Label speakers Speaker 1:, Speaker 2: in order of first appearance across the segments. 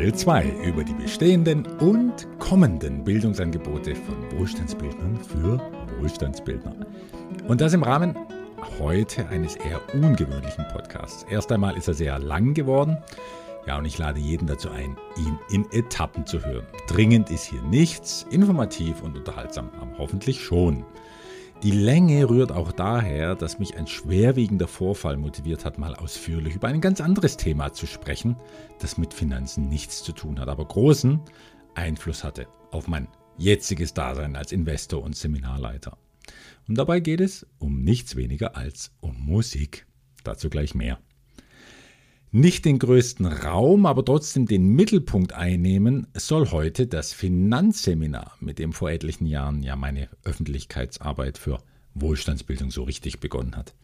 Speaker 1: Teil 2 über die bestehenden und kommenden Bildungsangebote von Wohlstandsbildnern für Wohlstandsbildner. Und das im Rahmen heute eines eher ungewöhnlichen Podcasts. Erst einmal ist er sehr lang geworden. Ja, und ich lade jeden dazu ein, ihn in Etappen zu hören. Dringend ist hier nichts, informativ und unterhaltsam, aber hoffentlich schon. Die Länge rührt auch daher, dass mich ein schwerwiegender Vorfall motiviert hat, mal ausführlich über ein ganz anderes Thema zu sprechen, das mit Finanzen nichts zu tun hat, aber großen Einfluss hatte auf mein jetziges Dasein als Investor und Seminarleiter. Und dabei geht es um nichts weniger als um Musik. Dazu gleich mehr nicht den größten Raum, aber trotzdem den Mittelpunkt einnehmen, soll heute das Finanzseminar, mit dem vor etlichen Jahren ja meine Öffentlichkeitsarbeit für Wohlstandsbildung so richtig begonnen hat.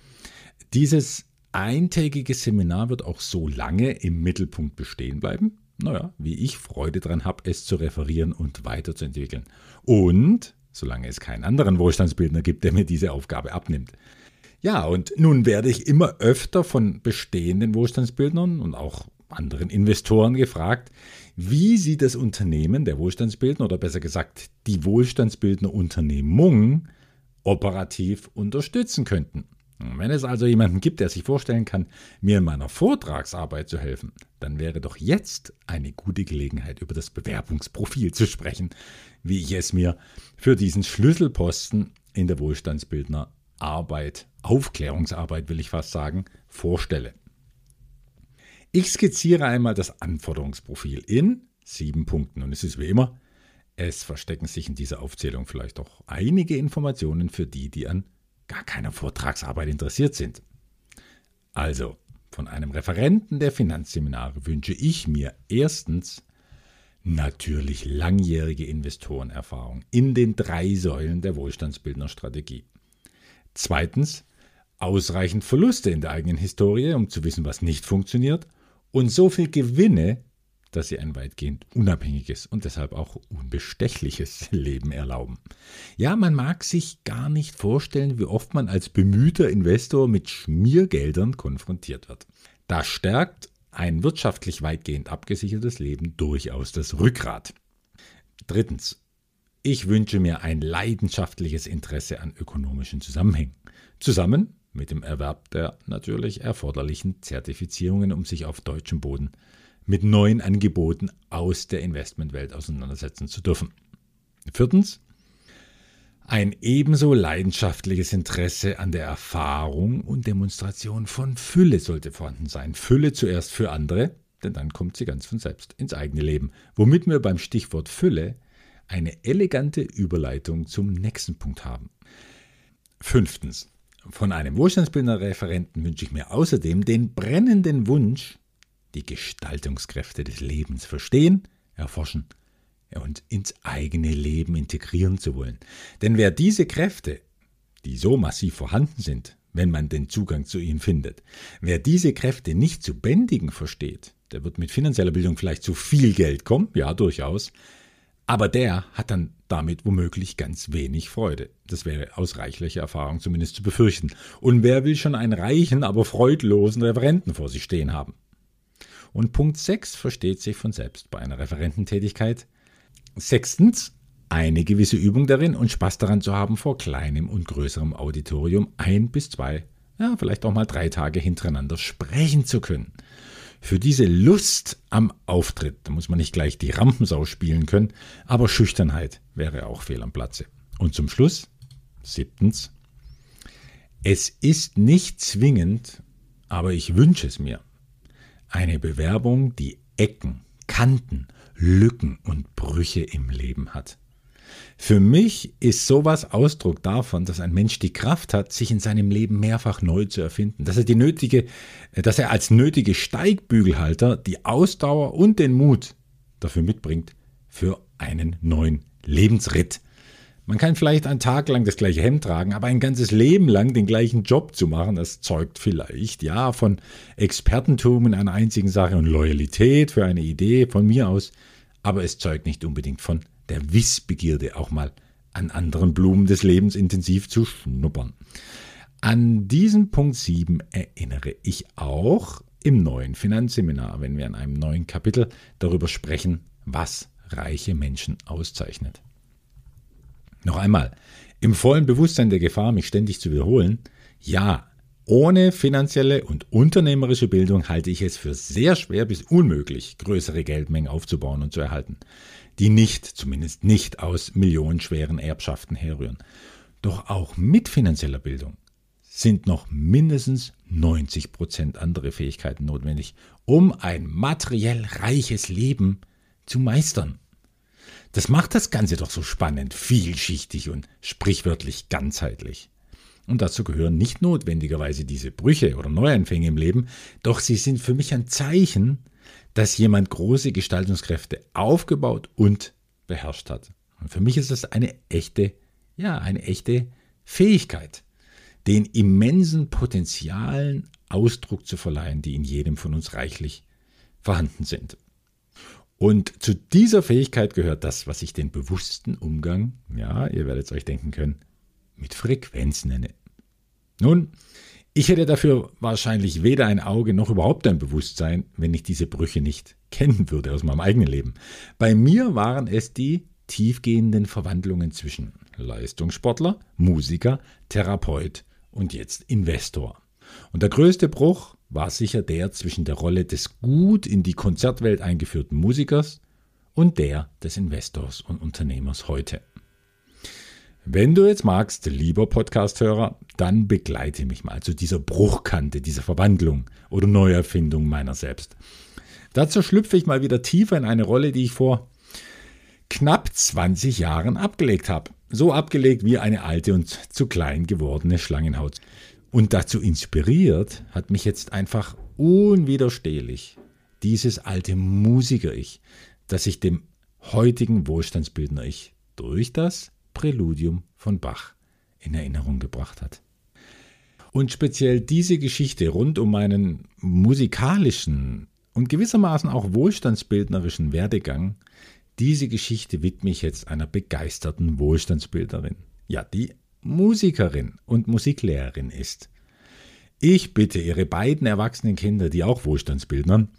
Speaker 1: Dieses eintägige Seminar wird auch so lange im Mittelpunkt bestehen bleiben, naja, wie ich Freude daran habe, es zu referieren und weiterzuentwickeln. Und solange es keinen anderen Wohlstandsbildner gibt, der mir diese Aufgabe abnimmt. Ja, und nun werde ich immer öfter von bestehenden Wohlstandsbildnern und auch anderen Investoren gefragt, wie sie das Unternehmen der Wohlstandsbildner oder besser gesagt die Wohlstandsbildner Unternehmung operativ unterstützen könnten. Wenn es also jemanden gibt, der sich vorstellen kann, mir in meiner Vortragsarbeit zu helfen, dann wäre doch jetzt eine gute Gelegenheit, über das Bewerbungsprofil zu sprechen, wie ich es mir für diesen Schlüsselposten in der Wohlstandsbildner Arbeit, Aufklärungsarbeit will ich fast sagen, vorstelle. Ich skizziere einmal das Anforderungsprofil in sieben Punkten und es ist wie immer, es verstecken sich in dieser Aufzählung vielleicht auch einige Informationen für die, die an gar keiner Vortragsarbeit interessiert sind. Also, von einem Referenten der Finanzseminare wünsche ich mir erstens natürlich langjährige Investorenerfahrung in den drei Säulen der Wohlstandsbildnerstrategie. Zweitens, ausreichend Verluste in der eigenen Historie, um zu wissen, was nicht funktioniert. Und so viel Gewinne, dass sie ein weitgehend unabhängiges und deshalb auch unbestechliches Leben erlauben. Ja, man mag sich gar nicht vorstellen, wie oft man als bemühter Investor mit Schmiergeldern konfrontiert wird. Das stärkt ein wirtschaftlich weitgehend abgesichertes Leben durchaus das Rückgrat. Drittens, ich wünsche mir ein leidenschaftliches Interesse an ökonomischen Zusammenhängen. Zusammen mit dem Erwerb der natürlich erforderlichen Zertifizierungen, um sich auf deutschem Boden mit neuen Angeboten aus der Investmentwelt auseinandersetzen zu dürfen. Viertens, ein ebenso leidenschaftliches Interesse an der Erfahrung und Demonstration von Fülle sollte vorhanden sein. Fülle zuerst für andere, denn dann kommt sie ganz von selbst ins eigene Leben. Womit wir beim Stichwort Fülle eine elegante Überleitung zum nächsten Punkt haben. Fünftens. Von einem Wohlstandsbildner-Referenten wünsche ich mir außerdem den brennenden Wunsch, die Gestaltungskräfte des Lebens verstehen, erforschen und ins eigene Leben integrieren zu wollen. Denn wer diese Kräfte, die so massiv vorhanden sind, wenn man den Zugang zu ihnen findet, wer diese Kräfte nicht zu bändigen versteht, der wird mit finanzieller Bildung vielleicht zu viel Geld kommen, ja durchaus, aber der hat dann damit womöglich ganz wenig Freude. Das wäre aus reichlicher Erfahrung zumindest zu befürchten. Und wer will schon einen reichen, aber freudlosen Referenten vor sich stehen haben? Und Punkt 6 versteht sich von selbst bei einer Referententätigkeit. Sechstens, eine gewisse Übung darin und Spaß daran zu haben, vor kleinem und größerem Auditorium ein bis zwei, ja, vielleicht auch mal drei Tage hintereinander sprechen zu können. Für diese Lust am Auftritt, da muss man nicht gleich die Rampensau spielen können, aber Schüchternheit wäre auch fehl am Platze. Und zum Schluss, siebtens, es ist nicht zwingend, aber ich wünsche es mir, eine Bewerbung, die Ecken, Kanten, Lücken und Brüche im Leben hat. Für mich ist sowas Ausdruck davon, dass ein Mensch die Kraft hat, sich in seinem Leben mehrfach neu zu erfinden, dass er die nötige, dass er als nötige Steigbügelhalter die Ausdauer und den Mut dafür mitbringt für einen neuen Lebensritt. Man kann vielleicht einen Tag lang das gleiche Hemd tragen, aber ein ganzes Leben lang den gleichen Job zu machen, das zeugt vielleicht, ja, von Expertentum in einer einzigen Sache und Loyalität für eine Idee von mir aus, aber es zeugt nicht unbedingt von der Wissbegierde auch mal an anderen Blumen des Lebens intensiv zu schnuppern. An diesen Punkt 7 erinnere ich auch im neuen Finanzseminar, wenn wir in einem neuen Kapitel darüber sprechen, was reiche Menschen auszeichnet. Noch einmal, im vollen Bewusstsein der Gefahr, mich ständig zu wiederholen, ja, ohne finanzielle und unternehmerische Bildung halte ich es für sehr schwer bis unmöglich, größere Geldmengen aufzubauen und zu erhalten, die nicht, zumindest nicht aus millionenschweren Erbschaften herrühren. Doch auch mit finanzieller Bildung sind noch mindestens 90 Prozent andere Fähigkeiten notwendig, um ein materiell reiches Leben zu meistern. Das macht das Ganze doch so spannend, vielschichtig und sprichwörtlich ganzheitlich. Und dazu gehören nicht notwendigerweise diese Brüche oder Neuanfänge im Leben, doch sie sind für mich ein Zeichen, dass jemand große Gestaltungskräfte aufgebaut und beherrscht hat. Und für mich ist das eine echte, ja, eine echte Fähigkeit, den immensen Potenzialen Ausdruck zu verleihen, die in jedem von uns reichlich vorhanden sind. Und zu dieser Fähigkeit gehört das, was ich den bewussten Umgang, ja, ihr werdet es euch denken können, mit Frequenz nenne. Nun, ich hätte dafür wahrscheinlich weder ein Auge noch überhaupt ein Bewusstsein, wenn ich diese Brüche nicht kennen würde aus meinem eigenen Leben. Bei mir waren es die tiefgehenden Verwandlungen zwischen Leistungssportler, Musiker, Therapeut und jetzt Investor. Und der größte Bruch war sicher der zwischen der Rolle des gut in die Konzertwelt eingeführten Musikers und der des Investors und Unternehmers heute. Wenn du jetzt magst, lieber Podcasthörer, dann begleite mich mal zu dieser Bruchkante, dieser Verwandlung oder Neuerfindung meiner selbst. Dazu schlüpfe ich mal wieder tiefer in eine Rolle, die ich vor knapp 20 Jahren abgelegt habe. So abgelegt wie eine alte und zu klein gewordene Schlangenhaut. Und dazu inspiriert hat mich jetzt einfach unwiderstehlich dieses alte Musiker-Ich, das sich dem heutigen Wohlstandsbildner-Ich durch das Präludium von Bach in Erinnerung gebracht hat. Und speziell diese Geschichte rund um meinen musikalischen und gewissermaßen auch wohlstandsbildnerischen Werdegang, diese Geschichte widme ich jetzt einer begeisterten Wohlstandsbildnerin. Ja, die Musikerin und Musiklehrerin ist. Ich bitte Ihre beiden erwachsenen Kinder, die auch Wohlstandsbildnern,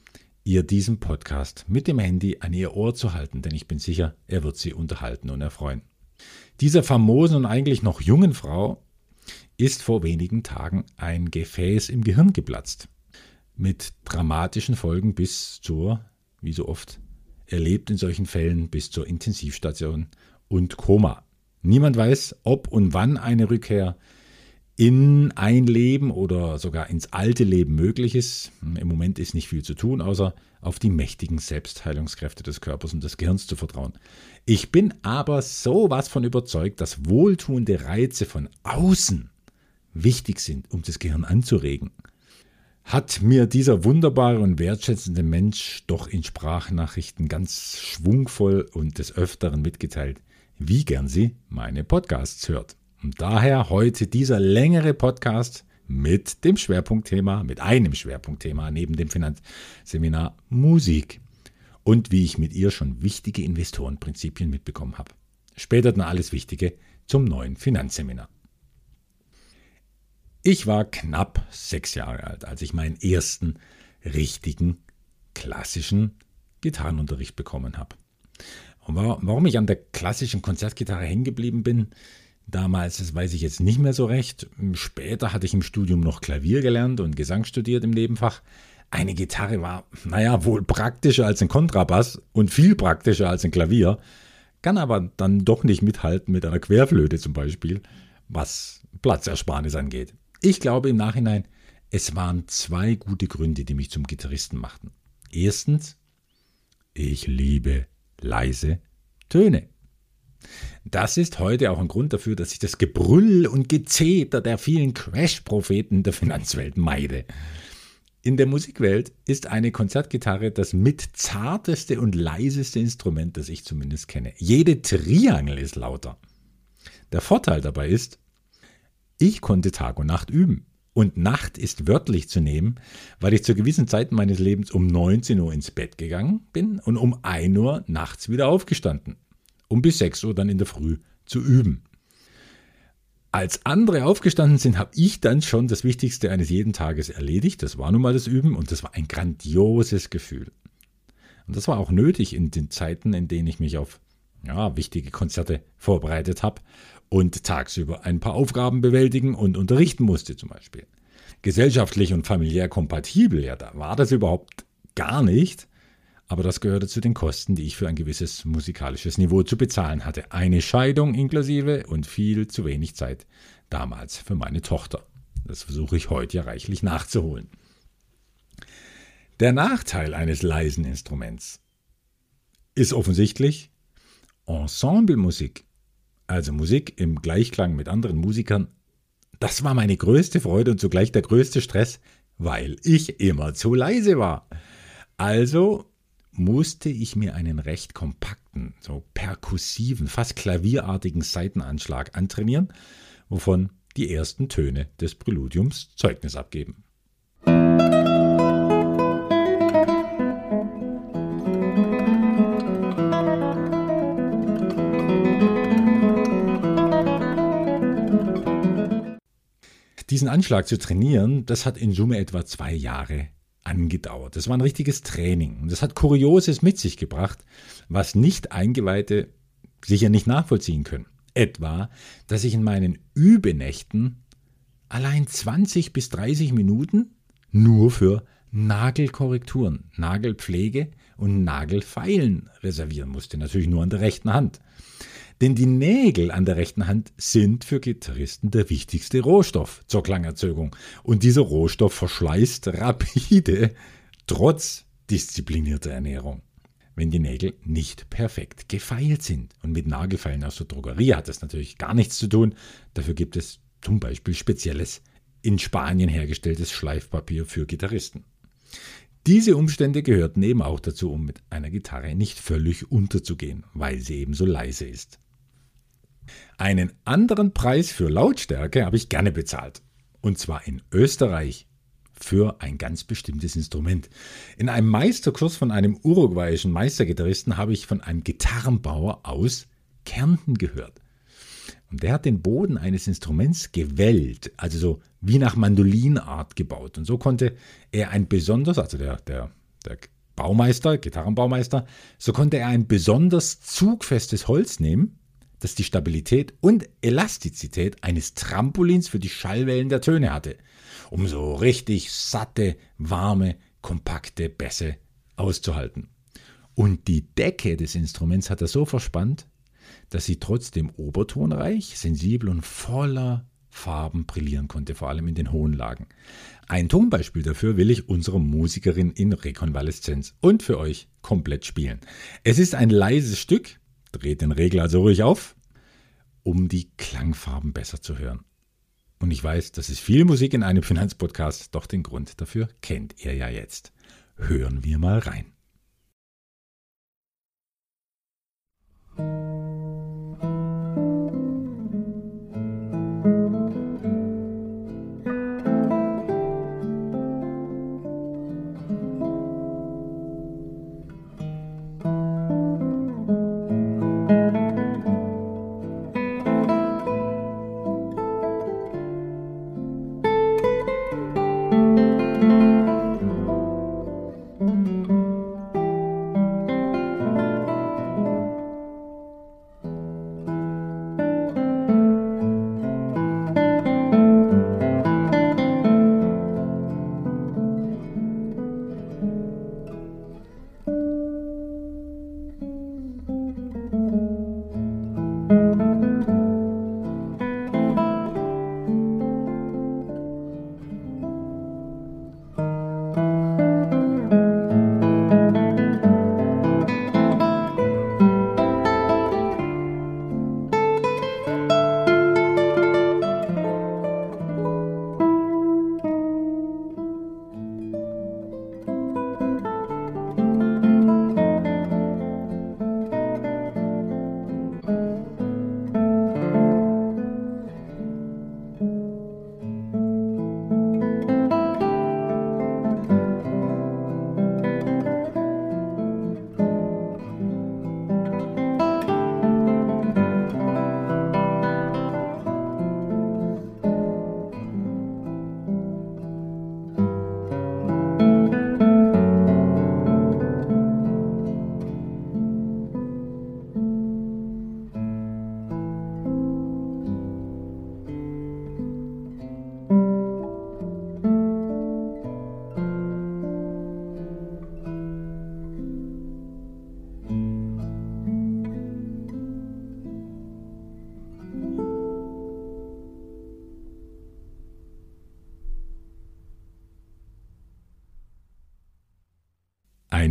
Speaker 1: ihr diesen Podcast mit dem Handy an ihr Ohr zu halten, denn ich bin sicher, er wird sie unterhalten und erfreuen. Dieser famosen und eigentlich noch jungen Frau ist vor wenigen Tagen ein Gefäß im Gehirn geplatzt. Mit dramatischen Folgen bis zur, wie so oft erlebt in solchen Fällen, bis zur Intensivstation und Koma. Niemand weiß, ob und wann eine Rückkehr in ein Leben oder sogar ins alte Leben möglich ist. Im Moment ist nicht viel zu tun, außer auf die mächtigen Selbstheilungskräfte des Körpers und des Gehirns zu vertrauen. Ich bin aber sowas von überzeugt, dass wohltuende Reize von außen wichtig sind, um das Gehirn anzuregen. Hat mir dieser wunderbare und wertschätzende Mensch doch in Sprachnachrichten ganz schwungvoll und des Öfteren mitgeteilt, wie gern sie meine Podcasts hört. Und daher heute dieser längere Podcast mit dem Schwerpunktthema, mit einem Schwerpunktthema neben dem Finanzseminar Musik und wie ich mit ihr schon wichtige Investorenprinzipien mitbekommen habe. Später dann alles Wichtige zum neuen Finanzseminar. Ich war knapp sechs Jahre alt, als ich meinen ersten richtigen klassischen Gitarrenunterricht bekommen habe. Und warum ich an der klassischen Konzertgitarre hängen geblieben bin, Damals, das weiß ich jetzt nicht mehr so recht. Später hatte ich im Studium noch Klavier gelernt und Gesang studiert im Nebenfach. Eine Gitarre war, naja, wohl praktischer als ein Kontrabass und viel praktischer als ein Klavier, kann aber dann doch nicht mithalten mit einer Querflöte zum Beispiel, was Platzersparnis angeht. Ich glaube im Nachhinein, es waren zwei gute Gründe, die mich zum Gitarristen machten. Erstens, ich liebe leise Töne. Das ist heute auch ein Grund dafür, dass ich das Gebrüll und Gezeter der vielen Crash-Propheten der Finanzwelt meide. In der Musikwelt ist eine Konzertgitarre das mit zarteste und leiseste Instrument, das ich zumindest kenne. Jede Triangel ist lauter. Der Vorteil dabei ist, ich konnte Tag und Nacht üben. Und Nacht ist wörtlich zu nehmen, weil ich zu gewissen Zeiten meines Lebens um 19 Uhr ins Bett gegangen bin und um 1 Uhr nachts wieder aufgestanden um bis 6 Uhr dann in der Früh zu üben. Als andere aufgestanden sind, habe ich dann schon das Wichtigste eines jeden Tages erledigt. Das war nun mal das Üben und das war ein grandioses Gefühl. Und das war auch nötig in den Zeiten, in denen ich mich auf ja, wichtige Konzerte vorbereitet habe und tagsüber ein paar Aufgaben bewältigen und unterrichten musste zum Beispiel. Gesellschaftlich und familiär kompatibel, ja, da war das überhaupt gar nicht. Aber das gehörte zu den Kosten, die ich für ein gewisses musikalisches Niveau zu bezahlen hatte. Eine Scheidung inklusive und viel zu wenig Zeit damals für meine Tochter. Das versuche ich heute ja reichlich nachzuholen. Der Nachteil eines leisen Instruments ist offensichtlich Ensemblemusik, also Musik im Gleichklang mit anderen Musikern. Das war meine größte Freude und zugleich der größte Stress, weil ich immer zu leise war. Also musste ich mir einen recht kompakten, so perkussiven, fast klavierartigen Seitenanschlag antrainieren, wovon die ersten Töne des Präludiums Zeugnis abgeben. Diesen Anschlag zu trainieren, das hat in Summe etwa zwei Jahre angedauert. Das war ein richtiges Training. Und das hat Kurioses mit sich gebracht, was nicht Eingeweihte sicher nicht nachvollziehen können. Etwa, dass ich in meinen Übenächten allein 20 bis 30 Minuten nur für Nagelkorrekturen, Nagelpflege und Nagelfeilen reservieren musste. Natürlich nur an der rechten Hand. Denn die Nägel an der rechten Hand sind für Gitarristen der wichtigste Rohstoff zur Klangerzeugung. Und dieser Rohstoff verschleißt rapide, trotz disziplinierter Ernährung. Wenn die Nägel nicht perfekt gefeilt sind. Und mit Nagelfeilen aus der Drogerie hat das natürlich gar nichts zu tun. Dafür gibt es zum Beispiel spezielles in Spanien hergestelltes Schleifpapier für Gitarristen. Diese Umstände gehörten eben auch dazu, um mit einer Gitarre nicht völlig unterzugehen, weil sie eben so leise ist. Einen anderen Preis für Lautstärke habe ich gerne bezahlt. Und zwar in Österreich für ein ganz bestimmtes Instrument. In einem Meisterkurs von einem uruguayischen Meistergitarristen habe ich von einem Gitarrenbauer aus Kärnten gehört. Und der hat den Boden eines Instruments gewellt, also so wie nach Mandolinart gebaut. Und so konnte er ein besonders, also der, der, der Baumeister, Gitarrenbaumeister, so konnte er ein besonders zugfestes Holz nehmen das die Stabilität und Elastizität eines Trampolins für die Schallwellen der Töne hatte, um so richtig satte, warme, kompakte Bässe auszuhalten. Und die Decke des Instruments hat er so verspannt, dass sie trotzdem obertonreich, sensibel und voller Farben brillieren konnte, vor allem in den hohen Lagen. Ein Tonbeispiel dafür will ich unserer Musikerin in Rekonvaleszenz und für euch komplett spielen. Es ist ein leises Stück, Dreht den Regler also ruhig auf, um die Klangfarben besser zu hören. Und ich weiß, das ist viel Musik in einem Finanzpodcast, doch den Grund dafür kennt ihr ja jetzt. Hören wir mal rein.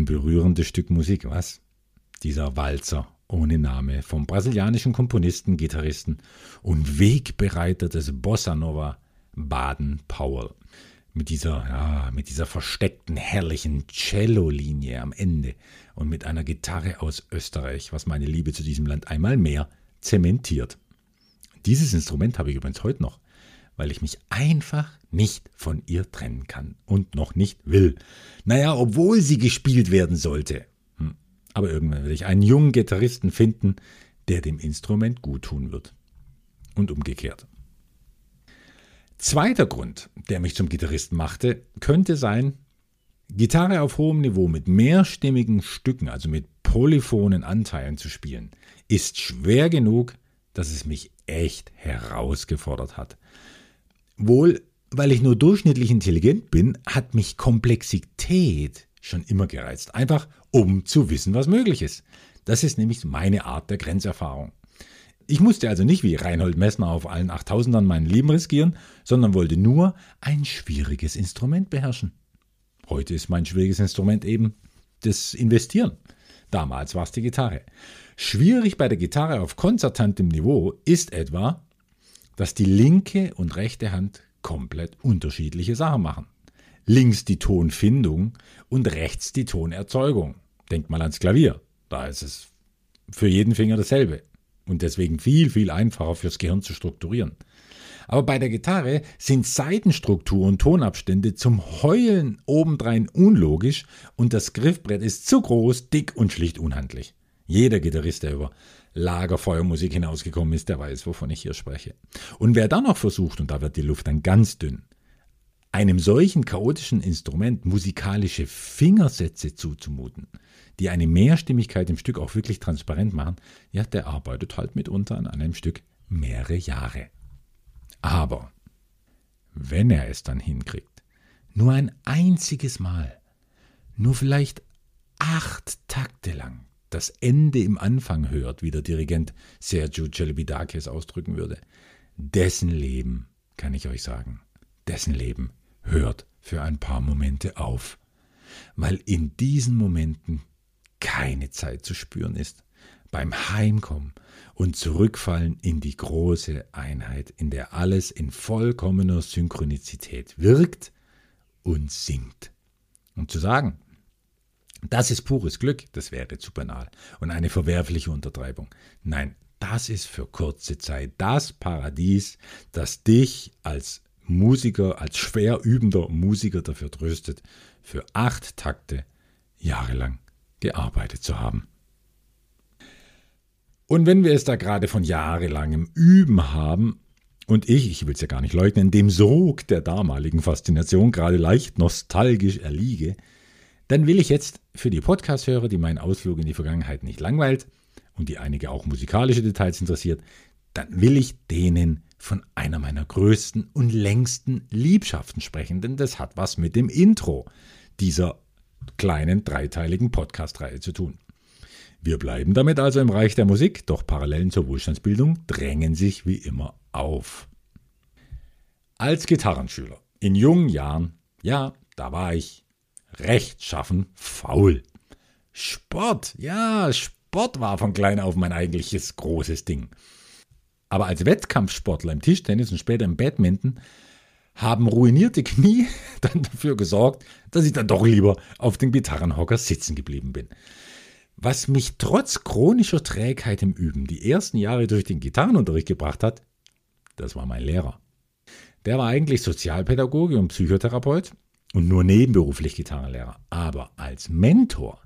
Speaker 1: Berührendes Stück Musik, was? Dieser Walzer ohne Name vom brasilianischen Komponisten, Gitarristen und Wegbereiter des Bossa Nova Baden Powell. Mit dieser, ja, mit dieser versteckten, herrlichen Cello-Linie am Ende und mit einer Gitarre aus Österreich, was meine Liebe zu diesem Land einmal mehr zementiert. Dieses Instrument habe ich übrigens heute noch, weil ich mich einfach nicht von ihr trennen kann und noch nicht will. Naja, obwohl sie gespielt werden sollte. Hm. Aber irgendwann werde ich einen jungen Gitarristen finden, der dem Instrument gut tun wird. Und umgekehrt. Zweiter Grund, der mich zum Gitarristen machte, könnte sein, Gitarre auf hohem Niveau mit mehrstimmigen Stücken, also mit polyphonen Anteilen zu spielen, ist schwer genug, dass es mich echt herausgefordert hat. Wohl, weil ich nur durchschnittlich intelligent bin, hat mich Komplexität schon immer gereizt. Einfach um zu wissen, was möglich ist. Das ist nämlich meine Art der Grenzerfahrung. Ich musste also nicht wie Reinhold Messner auf allen 8000ern mein Leben riskieren, sondern wollte nur ein schwieriges Instrument beherrschen. Heute ist mein schwieriges Instrument eben das Investieren. Damals war es die Gitarre. Schwierig bei der Gitarre auf konzertantem Niveau ist etwa, dass die linke und rechte Hand komplett unterschiedliche Sachen machen. Links die Tonfindung und rechts die Tonerzeugung. Denkt mal ans Klavier. Da ist es für jeden Finger dasselbe und deswegen viel, viel einfacher fürs Gehirn zu strukturieren. Aber bei der Gitarre sind Seitenstruktur und Tonabstände zum Heulen obendrein unlogisch und das Griffbrett ist zu groß, dick und schlicht unhandlich. Jeder Gitarrist, der über Lagerfeuermusik hinausgekommen ist, der weiß, wovon ich hier spreche. Und wer dann noch versucht, und da wird die Luft dann ganz dünn, einem solchen chaotischen Instrument musikalische Fingersätze zuzumuten, die eine Mehrstimmigkeit im Stück auch wirklich transparent machen, ja, der arbeitet halt mitunter an einem Stück mehrere Jahre. Aber wenn er es dann hinkriegt, nur ein einziges Mal, nur vielleicht acht Takte lang, das Ende im Anfang hört, wie der Dirigent Sergio Celibidache ausdrücken würde, dessen Leben, kann ich euch sagen, dessen Leben hört für ein paar Momente auf, weil in diesen Momenten keine Zeit zu spüren ist. Beim Heimkommen und Zurückfallen in die große Einheit, in der alles in vollkommener Synchronizität wirkt und singt. Und zu sagen, das ist pures Glück, das wäre zu banal und eine verwerfliche Untertreibung. Nein, das ist für kurze Zeit das Paradies, das dich als Musiker, als schwer übender Musiker dafür tröstet, für acht Takte jahrelang gearbeitet zu haben. Und wenn wir es da gerade von jahrelangem Üben haben, und ich, ich will es ja gar nicht leugnen, dem Sog der damaligen Faszination gerade leicht nostalgisch erliege, dann will ich jetzt für die Podcast-Hörer, die meinen Ausflug in die Vergangenheit nicht langweilt und die einige auch musikalische Details interessiert, dann will ich denen von einer meiner größten und längsten Liebschaften sprechen, denn das hat was mit dem Intro dieser kleinen dreiteiligen Podcast-Reihe zu tun. Wir bleiben damit also im Reich der Musik, doch Parallelen zur Wohlstandsbildung drängen sich wie immer auf. Als Gitarrenschüler in jungen Jahren, ja, da war ich rechtschaffen faul. Sport, ja, Sport war von klein auf mein eigentliches großes Ding. Aber als Wettkampfsportler im Tischtennis und später im Badminton haben ruinierte Knie dann dafür gesorgt, dass ich dann doch lieber auf dem Gitarrenhocker sitzen geblieben bin. Was mich trotz chronischer Trägheit im Üben die ersten Jahre durch den Gitarrenunterricht gebracht hat, das war mein Lehrer. Der war eigentlich Sozialpädagoge und Psychotherapeut und nur nebenberuflich Gitarrenlehrer. Aber als Mentor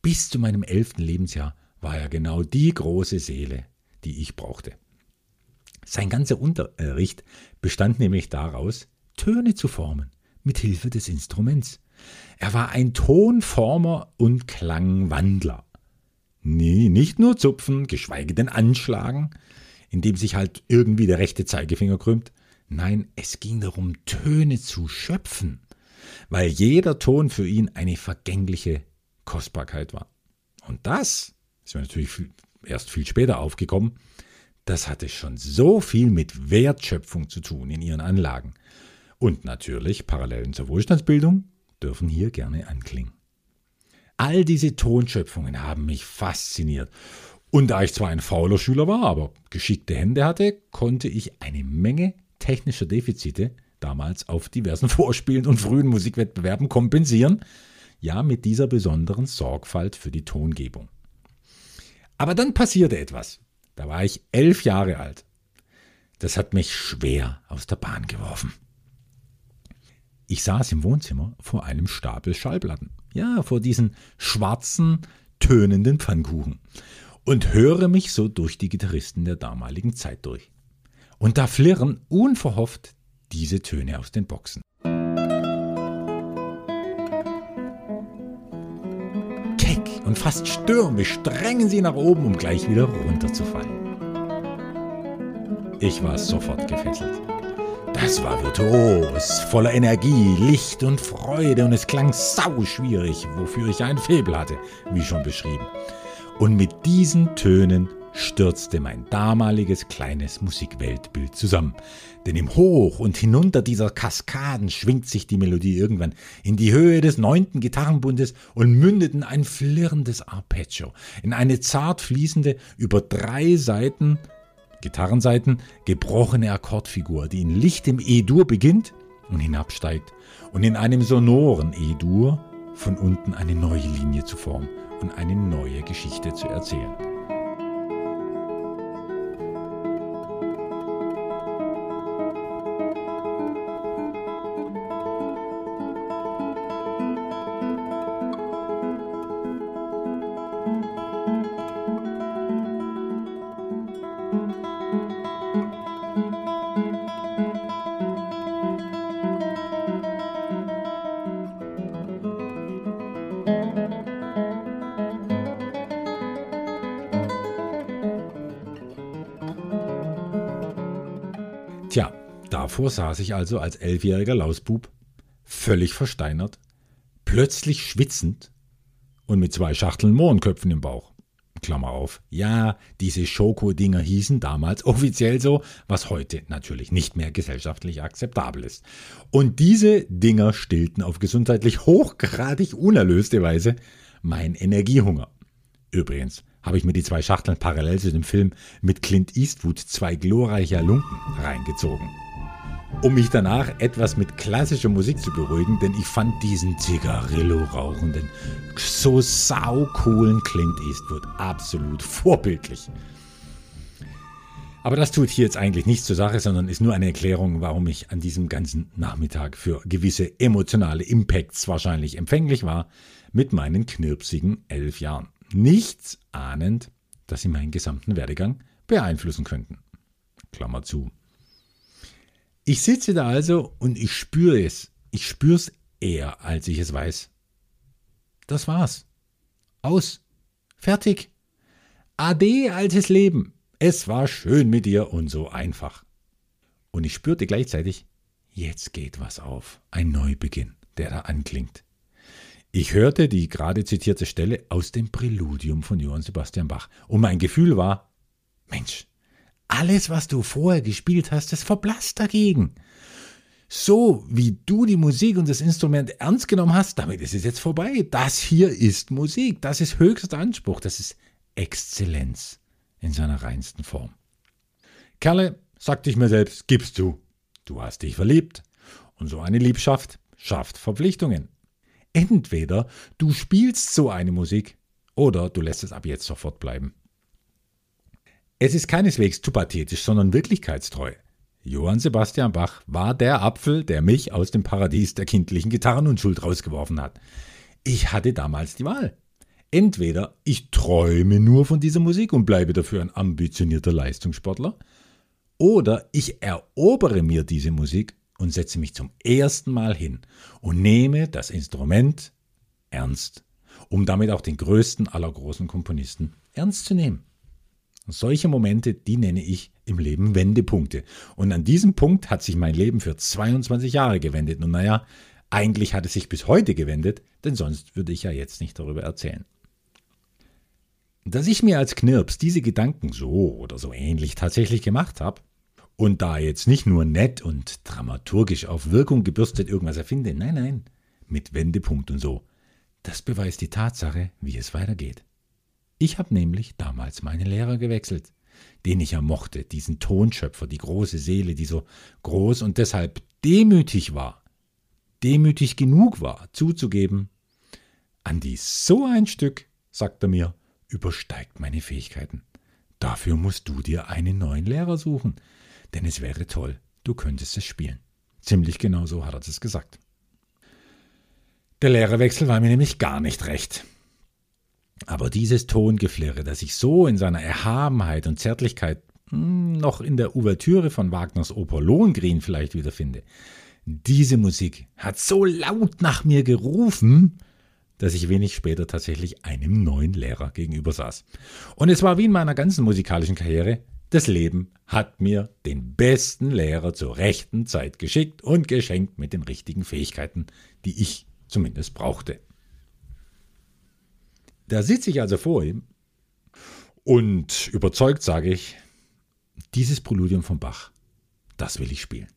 Speaker 1: bis zu meinem elften Lebensjahr war er genau die große Seele, die ich brauchte. Sein ganzer Unterricht bestand nämlich daraus, Töne zu formen, mit Hilfe des Instruments. Er war ein Tonformer und Klangwandler. Nee, nicht nur zupfen, geschweige denn anschlagen, indem sich halt irgendwie der rechte Zeigefinger krümmt. Nein, es ging darum, Töne zu schöpfen, weil jeder Ton für ihn eine vergängliche Kostbarkeit war. Und das ist mir natürlich erst viel später aufgekommen, das hatte schon so viel mit Wertschöpfung zu tun in ihren Anlagen. Und natürlich Parallelen zur Wohlstandsbildung dürfen hier gerne anklingen. All diese Tonschöpfungen haben mich fasziniert. Und da ich zwar ein fauler Schüler war, aber geschickte Hände hatte, konnte ich eine Menge technischer Defizite damals auf diversen Vorspielen und frühen Musikwettbewerben kompensieren. Ja, mit dieser besonderen Sorgfalt für die Tongebung. Aber dann passierte etwas. Da war ich elf Jahre alt. Das hat mich schwer aus der Bahn geworfen. Ich saß im Wohnzimmer vor einem Stapel Schallplatten. Ja, vor diesen schwarzen, tönenden Pfannkuchen. Und höre mich so durch die Gitarristen der damaligen Zeit durch. Und da flirren unverhofft diese Töne aus den Boxen. Keck und fast stürmisch drängen sie nach oben, um gleich wieder runterzufallen. Ich war sofort gefesselt. Das war virtuos, voller Energie, Licht und Freude und es klang sau schwierig, wofür ich ein Febel hatte, wie schon beschrieben. Und mit diesen Tönen stürzte mein damaliges kleines Musikweltbild zusammen. Denn im Hoch und hinunter dieser Kaskaden schwingt sich die Melodie irgendwann in die Höhe des neunten Gitarrenbundes und mündet in ein flirrendes Arpeggio, in eine zart fließende, über drei Seiten Gitarrenseiten gebrochene Akkordfigur, die in lichtem E-Dur beginnt und hinabsteigt und in einem sonoren E-Dur von unten eine neue Linie zu formen und eine neue Geschichte zu erzählen. Davor saß ich also als elfjähriger Lausbub, völlig versteinert, plötzlich schwitzend und mit zwei Schachteln Mohrenköpfen im Bauch. Klammer auf. Ja, diese Schokodinger hießen damals offiziell so, was heute natürlich nicht mehr gesellschaftlich akzeptabel ist. Und diese Dinger stillten auf gesundheitlich hochgradig unerlöste Weise mein Energiehunger. Übrigens, habe ich mir die zwei Schachteln parallel zu dem Film mit Clint Eastwood zwei glorreicher Lumpen reingezogen. Um mich danach etwas mit klassischer Musik zu beruhigen, denn ich fand diesen Zigarillo rauchenden, so saucoolen Clint Eastwood absolut vorbildlich. Aber das tut hier jetzt eigentlich nichts zur Sache, sondern ist nur eine Erklärung, warum ich an diesem ganzen Nachmittag für gewisse emotionale Impacts wahrscheinlich empfänglich war mit meinen knirpsigen elf Jahren nichts ahnend, dass sie meinen gesamten Werdegang beeinflussen könnten. Klammer zu. Ich sitze da also und ich spüre es. Ich spüre es eher, als ich es weiß. Das war's. Aus. Fertig. Ade, altes Leben. Es war schön mit dir und so einfach. Und ich spürte gleichzeitig, jetzt geht was auf. Ein Neubeginn, der da anklingt. Ich hörte die gerade zitierte Stelle aus dem Präludium von Johann Sebastian Bach und mein Gefühl war, Mensch, alles, was du vorher gespielt hast, das verblasst dagegen. So wie du die Musik und das Instrument ernst genommen hast, damit ist es jetzt vorbei. Das hier ist Musik, das ist höchster Anspruch, das ist Exzellenz in seiner reinsten Form. Kerle, sagte ich mir selbst, gibst du. Du hast dich verliebt. Und so eine Liebschaft schafft Verpflichtungen. Entweder du spielst so eine Musik oder du lässt es ab jetzt sofort bleiben. Es ist keineswegs zu pathetisch, sondern wirklichkeitstreu. Johann Sebastian Bach war der Apfel, der mich aus dem Paradies der kindlichen Gitarrenunschuld rausgeworfen hat. Ich hatte damals die Wahl. Entweder ich träume nur von dieser Musik und bleibe dafür ein ambitionierter Leistungssportler, oder ich erobere mir diese Musik und setze mich zum ersten Mal hin und nehme das Instrument ernst, um damit auch den größten aller großen Komponisten ernst zu nehmen. Solche Momente, die nenne ich im Leben Wendepunkte. Und an diesem Punkt hat sich mein Leben für 22 Jahre gewendet. Und naja, eigentlich hat es sich bis heute gewendet, denn sonst würde ich ja jetzt nicht darüber erzählen. Dass ich mir als Knirps diese Gedanken so oder so ähnlich tatsächlich gemacht habe, und da jetzt nicht nur nett und dramaturgisch auf Wirkung gebürstet irgendwas erfinde, nein, nein, mit Wendepunkt und so. Das beweist die Tatsache, wie es weitergeht. Ich habe nämlich damals meinen Lehrer gewechselt, den ich ja mochte, diesen Tonschöpfer, die große Seele, die so groß und deshalb demütig war, demütig genug war, zuzugeben, Andi, so ein Stück, sagt er mir, übersteigt meine Fähigkeiten. Dafür musst du dir einen neuen Lehrer suchen, denn es wäre toll, du könntest es spielen. Ziemlich genau so hat er es gesagt. Der Lehrerwechsel war mir nämlich gar nicht recht. Aber dieses Tongeflirre, das ich so in seiner Erhabenheit und Zärtlichkeit hm, noch in der Ouvertüre von Wagners Oper Lohengrin vielleicht wiederfinde, diese Musik hat so laut nach mir gerufen, dass ich wenig später tatsächlich einem neuen Lehrer gegenüber saß. Und es war wie in meiner ganzen musikalischen Karriere, das Leben hat mir den besten Lehrer zur rechten Zeit geschickt und geschenkt mit den richtigen Fähigkeiten, die ich zumindest brauchte. Da sitze ich also vor ihm und überzeugt sage ich, dieses Präludium von Bach, das will ich spielen.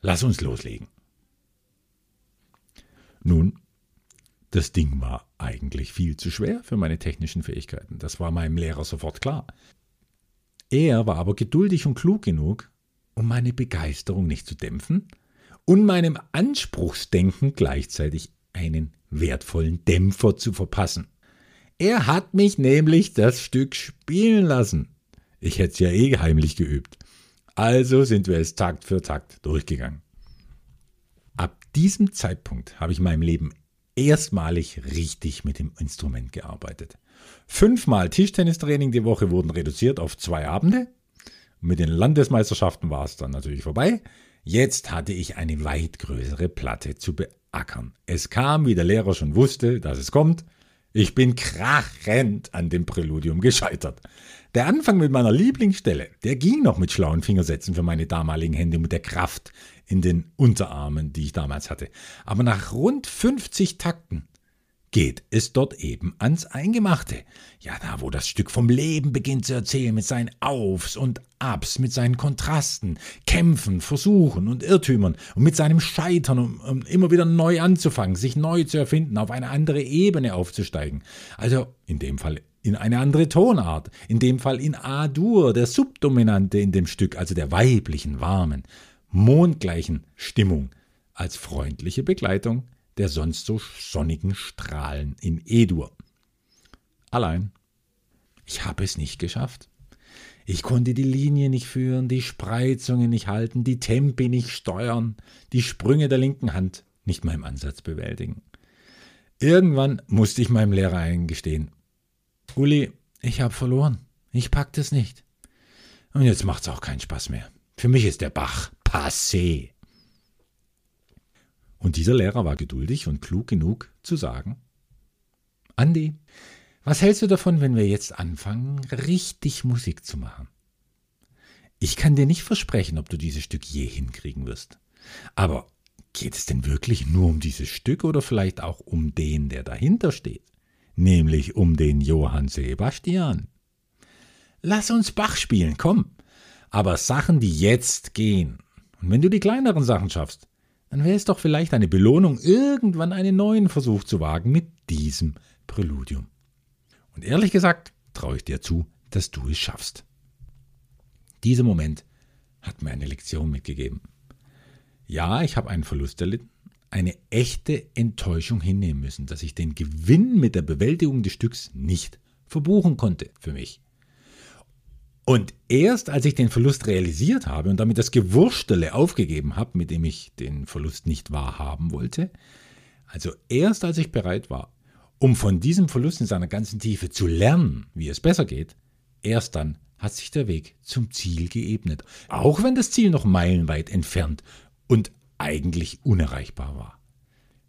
Speaker 1: Lass uns loslegen. Nun, das Ding war eigentlich viel zu schwer für meine technischen Fähigkeiten. Das war meinem Lehrer sofort klar. Er war aber geduldig und klug genug, um meine Begeisterung nicht zu dämpfen und meinem Anspruchsdenken gleichzeitig einen wertvollen Dämpfer zu verpassen. Er hat mich nämlich das Stück spielen lassen. Ich hätte es ja eh heimlich geübt. Also sind wir es Takt für Takt durchgegangen. Ab diesem Zeitpunkt habe ich in meinem Leben erstmalig richtig mit dem Instrument gearbeitet. Fünfmal Tischtennistraining die Woche wurden reduziert auf zwei Abende. Mit den Landesmeisterschaften war es dann natürlich vorbei. Jetzt hatte ich eine weit größere Platte zu beackern. Es kam, wie der Lehrer schon wusste, dass es kommt. Ich bin krachend an dem Präludium gescheitert. Der Anfang mit meiner Lieblingsstelle, der ging noch mit schlauen Fingersätzen für meine damaligen Hände mit der Kraft in den Unterarmen, die ich damals hatte. Aber nach rund 50 Takten geht es dort eben ans Eingemachte. Ja, da, wo das Stück vom Leben beginnt zu erzählen, mit seinen Aufs und Abs, mit seinen Kontrasten, Kämpfen, Versuchen und Irrtümern und mit seinem Scheitern, um, um immer wieder neu anzufangen, sich neu zu erfinden, auf eine andere Ebene aufzusteigen. Also in dem Fall in eine andere Tonart, in dem Fall in A-Dur, der Subdominante in dem Stück, also der weiblichen, warmen, mondgleichen Stimmung, als freundliche Begleitung der sonst so sonnigen Strahlen in Edur. Allein, ich habe es nicht geschafft. Ich konnte die Linie nicht führen, die Spreizungen nicht halten, die Tempi nicht steuern, die Sprünge der linken Hand nicht im Ansatz bewältigen. Irgendwann musste ich meinem Lehrer eingestehen, Uli, ich habe verloren. Ich pack das nicht. Und jetzt macht's auch keinen Spaß mehr. Für mich ist der Bach passé. Und dieser Lehrer war geduldig und klug genug zu sagen, Andi, was hältst du davon, wenn wir jetzt anfangen, richtig Musik zu machen? Ich kann dir nicht versprechen, ob du dieses Stück je hinkriegen wirst. Aber geht es denn wirklich nur um dieses Stück oder vielleicht auch um den, der dahinter steht? Nämlich um den Johann Sebastian. Lass uns Bach spielen, komm. Aber Sachen, die jetzt gehen. Und wenn du die kleineren Sachen schaffst, dann wäre es doch vielleicht eine Belohnung, irgendwann einen neuen Versuch zu wagen mit diesem Präludium. Und ehrlich gesagt traue ich dir zu, dass du es schaffst. Dieser Moment hat mir eine Lektion mitgegeben. Ja, ich habe einen Verlust erlitten, eine echte Enttäuschung hinnehmen müssen, dass ich den Gewinn mit der Bewältigung des Stücks nicht verbuchen konnte für mich. Und erst als ich den Verlust realisiert habe und damit das Gewurstele aufgegeben habe, mit dem ich den Verlust nicht wahrhaben wollte, also erst als ich bereit war, um von diesem Verlust in seiner ganzen Tiefe zu lernen, wie es besser geht, erst dann hat sich der Weg zum Ziel geebnet, auch wenn das Ziel noch meilenweit entfernt und eigentlich unerreichbar war.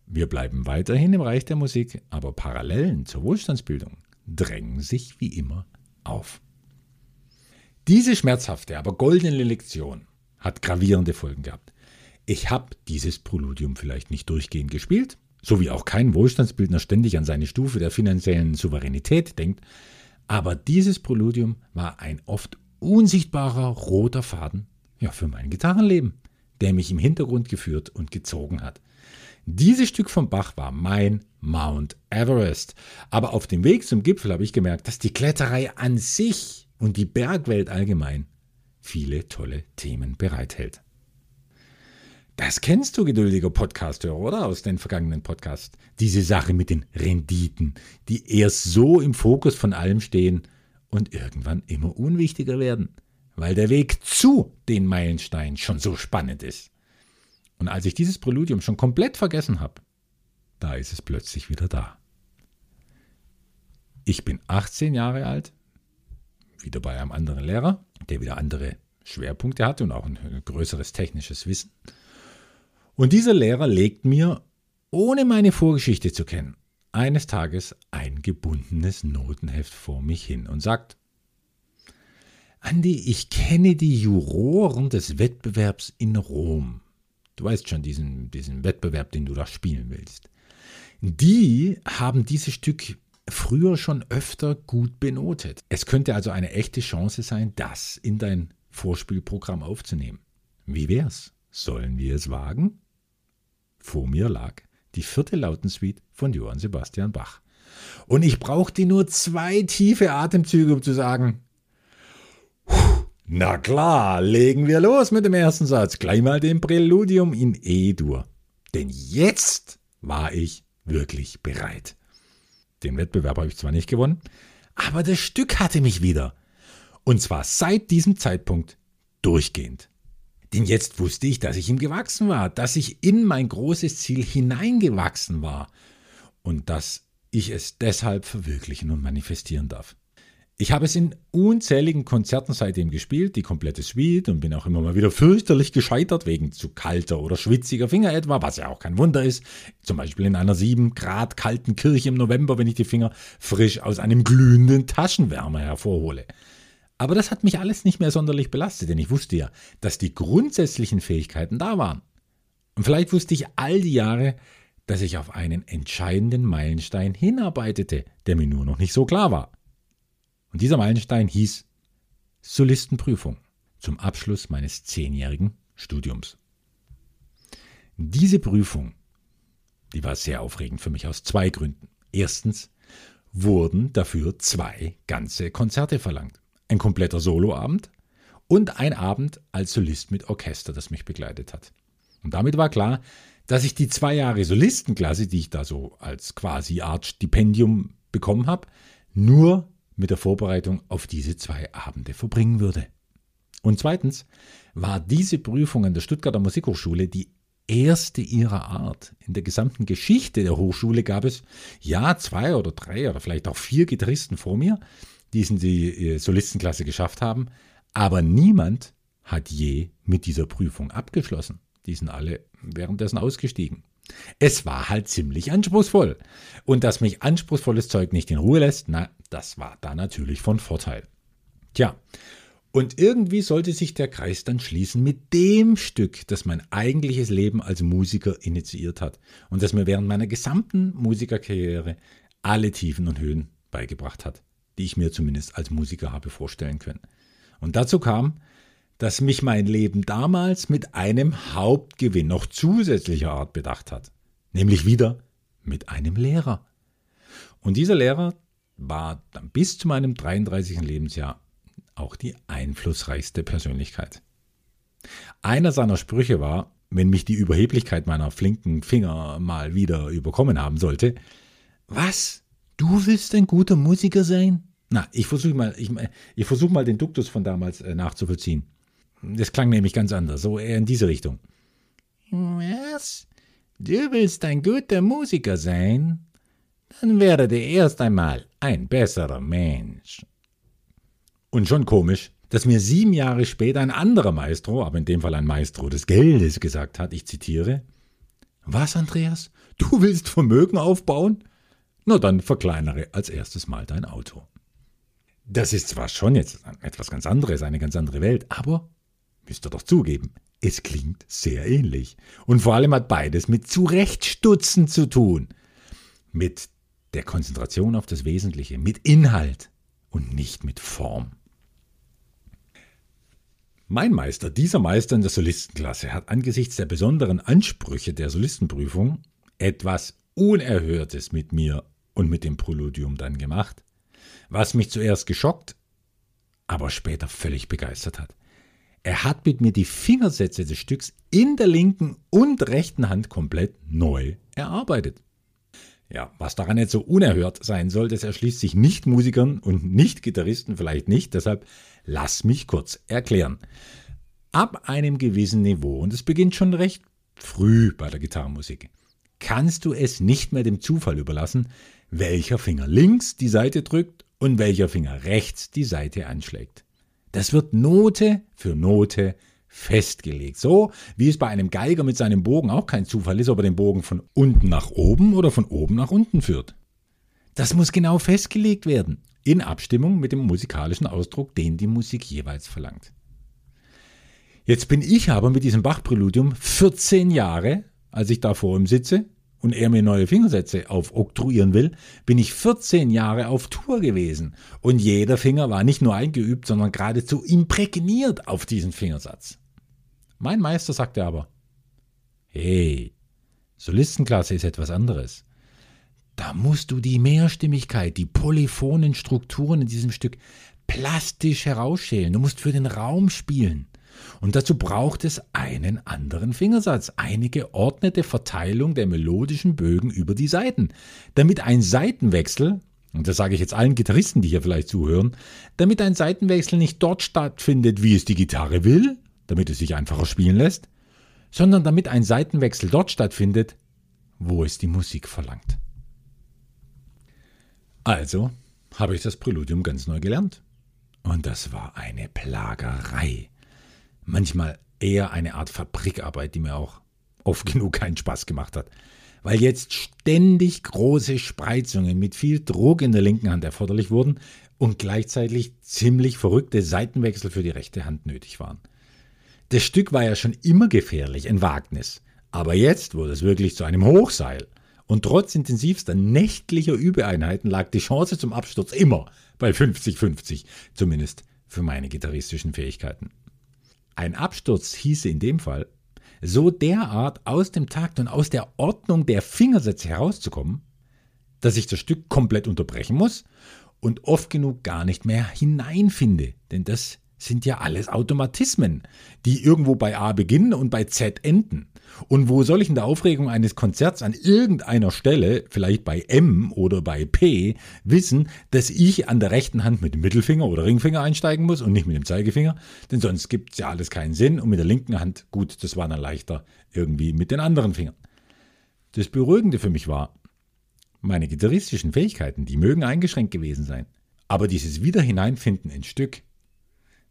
Speaker 1: Wir bleiben weiterhin im Reich der Musik, aber Parallelen zur Wohlstandsbildung drängen sich wie immer auf. Diese schmerzhafte, aber goldene Lektion hat gravierende Folgen gehabt. Ich habe dieses Präludium vielleicht nicht durchgehend gespielt, so wie auch kein Wohlstandsbildner ständig an seine Stufe der finanziellen Souveränität denkt, aber dieses Präludium war ein oft unsichtbarer roter Faden ja, für mein Gitarrenleben, der mich im Hintergrund geführt und gezogen hat. Dieses Stück von Bach war mein Mount Everest. Aber auf dem Weg zum Gipfel habe ich gemerkt, dass die Kletterei an sich und die Bergwelt allgemein viele tolle Themen bereithält. Das kennst du, geduldiger Podcasthörer, oder? Aus den vergangenen Podcasts. Diese Sache mit den Renditen, die erst so im Fokus von allem stehen und irgendwann immer unwichtiger werden, weil der Weg zu den Meilensteinen schon so spannend ist. Und als ich dieses Präludium schon komplett vergessen habe, da ist es plötzlich wieder da. Ich bin 18 Jahre alt, wieder bei einem anderen Lehrer, der wieder andere Schwerpunkte hatte und auch ein größeres technisches Wissen. Und dieser Lehrer legt mir, ohne meine Vorgeschichte zu kennen, eines Tages ein gebundenes Notenheft vor mich hin und sagt, Andi, ich kenne die Juroren des Wettbewerbs in Rom. Du weißt schon, diesen, diesen Wettbewerb, den du da spielen willst. Die haben dieses Stück früher schon öfter gut benotet. Es könnte also eine echte Chance sein, das in dein Vorspielprogramm aufzunehmen. Wie wär's? Sollen wir es wagen? Vor mir lag die vierte Lautensuite von Johann Sebastian Bach. Und ich brauchte nur zwei tiefe Atemzüge, um zu sagen, na klar, legen wir los mit dem ersten Satz. Gleich mal dem Präludium in E-Dur. Denn jetzt war ich wirklich bereit. Den Wettbewerb habe ich zwar nicht gewonnen, aber das Stück hatte mich wieder. Und zwar seit diesem Zeitpunkt durchgehend. Denn jetzt wusste ich, dass ich ihm gewachsen war, dass ich in mein großes Ziel hineingewachsen war und dass ich es deshalb verwirklichen und manifestieren darf. Ich habe es in unzähligen Konzerten seitdem gespielt, die komplette Suite, und bin auch immer mal wieder fürchterlich gescheitert wegen zu kalter oder schwitziger Finger etwa, was ja auch kein Wunder ist. Zum Beispiel in einer 7 Grad kalten Kirche im November, wenn ich die Finger frisch aus einem glühenden Taschenwärmer hervorhole. Aber das hat mich alles nicht mehr sonderlich belastet, denn ich wusste ja, dass die grundsätzlichen Fähigkeiten da waren. Und vielleicht wusste ich all die Jahre, dass ich auf einen entscheidenden Meilenstein hinarbeitete, der mir nur noch nicht so klar war. Und dieser Meilenstein hieß Solistenprüfung zum Abschluss meines zehnjährigen Studiums. Diese Prüfung, die war sehr aufregend für mich aus zwei Gründen. Erstens wurden dafür zwei ganze Konzerte verlangt ein kompletter Soloabend und ein Abend als Solist mit Orchester, das mich begleitet hat. Und damit war klar, dass ich die zwei Jahre Solistenklasse, die ich da so als quasi Art Stipendium bekommen habe, nur mit der Vorbereitung auf diese zwei Abende verbringen würde. Und zweitens war diese Prüfung an der Stuttgarter Musikhochschule die erste ihrer Art. In der gesamten Geschichte der Hochschule gab es ja zwei oder drei oder vielleicht auch vier Gitarristen vor mir, die es in die Solistenklasse geschafft haben, aber niemand hat je mit dieser Prüfung abgeschlossen. Die sind alle währenddessen ausgestiegen. Es war halt ziemlich anspruchsvoll. Und dass mich anspruchsvolles Zeug nicht in Ruhe lässt, na, das war da natürlich von Vorteil. Tja, und irgendwie sollte sich der Kreis dann schließen mit dem Stück, das mein eigentliches Leben als Musiker initiiert hat und das mir während meiner gesamten Musikerkarriere alle Tiefen und Höhen beigebracht hat die ich mir zumindest als Musiker habe vorstellen können. Und dazu kam, dass mich mein Leben damals mit einem Hauptgewinn noch zusätzlicher Art bedacht hat, nämlich wieder mit einem Lehrer. Und dieser Lehrer war dann bis zu meinem 33. Lebensjahr auch die einflussreichste Persönlichkeit. Einer seiner Sprüche war, wenn mich die Überheblichkeit meiner flinken Finger mal wieder überkommen haben sollte, was? Du willst ein guter Musiker sein? Na, ich versuche mal, ich, ich versuche mal den Duktus von damals äh, nachzuvollziehen. Das klang nämlich ganz anders, so eher in diese Richtung. Was? Du willst ein guter Musiker sein? Dann werde erst einmal ein besserer Mensch. Und schon komisch, dass mir sieben Jahre später ein anderer Maestro, aber in dem Fall ein Maestro des Geldes, gesagt hat, ich zitiere, Was, Andreas? Du willst Vermögen aufbauen? Na dann verkleinere als erstes mal dein Auto. Das ist zwar schon jetzt etwas ganz anderes, eine ganz andere Welt, aber müsst ihr doch zugeben, es klingt sehr ähnlich. Und vor allem hat beides mit Zurechtstutzen zu tun. Mit der Konzentration auf das Wesentliche, mit Inhalt und nicht mit Form. Mein Meister, dieser Meister in der Solistenklasse, hat angesichts der besonderen Ansprüche der Solistenprüfung etwas Unerhörtes mit mir und mit dem Präludium dann gemacht, was mich zuerst geschockt, aber später völlig begeistert hat. Er hat mit mir die Fingersätze des Stücks in der linken und rechten Hand komplett neu erarbeitet. Ja, was daran jetzt so unerhört sein soll, das erschließt sich nicht Musikern und nicht Gitarristen vielleicht nicht, deshalb lass mich kurz erklären. Ab einem gewissen Niveau, und es beginnt schon recht früh bei der Gitarrenmusik, kannst du es nicht mehr dem Zufall überlassen, welcher Finger links die Seite drückt und welcher Finger rechts die Seite anschlägt. Das wird Note für Note festgelegt. So wie es bei einem Geiger mit seinem Bogen auch kein Zufall ist, ob er den Bogen von unten nach oben oder von oben nach unten führt. Das muss genau festgelegt werden, in Abstimmung mit dem musikalischen Ausdruck, den die Musik jeweils verlangt. Jetzt bin ich aber mit diesem Bach-Präludium 14 Jahre, als ich da vor ihm sitze, und er mir neue Fingersätze aufoktroyieren will, bin ich 14 Jahre auf Tour gewesen. Und jeder Finger war nicht nur eingeübt, sondern geradezu imprägniert auf diesen Fingersatz. Mein Meister sagte aber, hey, Solistenklasse ist etwas anderes. Da musst du die Mehrstimmigkeit, die polyphonen Strukturen in diesem Stück plastisch herausschälen. Du musst für den Raum spielen. Und dazu braucht es einen anderen Fingersatz, eine geordnete Verteilung der melodischen Bögen über die Saiten, damit ein Seitenwechsel, und das sage ich jetzt allen Gitarristen, die hier vielleicht zuhören, damit ein Seitenwechsel nicht dort stattfindet, wie es die Gitarre will, damit es sich einfacher spielen lässt, sondern damit ein Seitenwechsel dort stattfindet, wo es die Musik verlangt. Also habe ich das Präludium ganz neu gelernt. Und das war eine Plagerei manchmal eher eine Art Fabrikarbeit, die mir auch oft genug keinen Spaß gemacht hat. Weil jetzt ständig große Spreizungen mit viel Druck in der linken Hand erforderlich wurden und gleichzeitig ziemlich verrückte Seitenwechsel für die rechte Hand nötig waren. Das Stück war ja schon immer gefährlich, ein Wagnis. Aber jetzt wurde es wirklich zu einem Hochseil. Und trotz intensivster nächtlicher Übeeinheiten lag die Chance zum Absturz immer bei 50-50, zumindest für meine gitarristischen Fähigkeiten. Ein Absturz hieße in dem Fall, so derart aus dem Takt und aus der Ordnung der Fingersätze herauszukommen, dass ich das Stück komplett unterbrechen muss und oft genug gar nicht mehr hineinfinde, denn das sind ja alles Automatismen, die irgendwo bei A beginnen und bei Z enden. Und wo soll ich in der Aufregung eines Konzerts an irgendeiner Stelle, vielleicht bei M oder bei P, wissen, dass ich an der rechten Hand mit dem Mittelfinger oder Ringfinger einsteigen muss und nicht mit dem Zeigefinger? Denn sonst gibt es ja alles keinen Sinn. Und mit der linken Hand, gut, das war dann leichter irgendwie mit den anderen Fingern. Das Beruhigende für mich war, meine gitarristischen Fähigkeiten, die mögen eingeschränkt gewesen sein. Aber dieses Wiederhineinfinden ins Stück,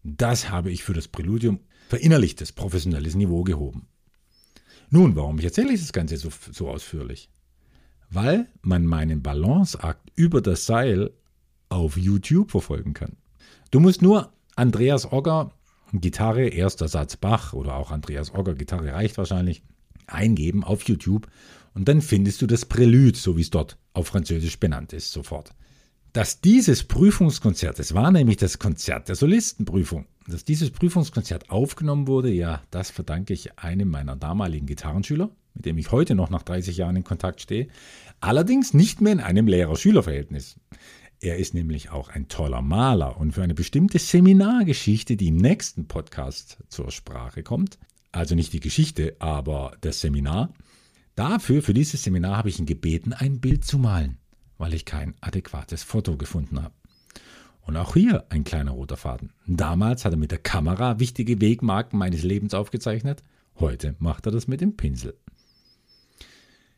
Speaker 1: das habe ich für das Präludium verinnerlichtes professionelles Niveau gehoben. Nun, warum erzähle ich das Ganze so, so ausführlich? Weil man meinen Balanceakt über das Seil auf YouTube verfolgen kann. Du musst nur Andreas Ogger, Gitarre, erster Satz Bach oder auch Andreas Ogger, Gitarre reicht wahrscheinlich, eingeben auf YouTube und dann findest du das Prälude, so wie es dort auf Französisch benannt ist, sofort dass dieses Prüfungskonzert, es war nämlich das Konzert der Solistenprüfung, dass dieses Prüfungskonzert aufgenommen wurde, ja, das verdanke ich einem meiner damaligen Gitarrenschüler, mit dem ich heute noch nach 30 Jahren in Kontakt stehe, allerdings nicht mehr in einem Lehrer-Schüler-Verhältnis. Er ist nämlich auch ein toller Maler und für eine bestimmte Seminargeschichte, die im nächsten Podcast zur Sprache kommt, also nicht die Geschichte, aber das Seminar, dafür, für dieses Seminar habe ich ihn gebeten, ein Bild zu malen weil ich kein adäquates Foto gefunden habe. Und auch hier ein kleiner roter Faden. Damals hat er mit der Kamera wichtige Wegmarken meines Lebens aufgezeichnet, heute macht er das mit dem Pinsel.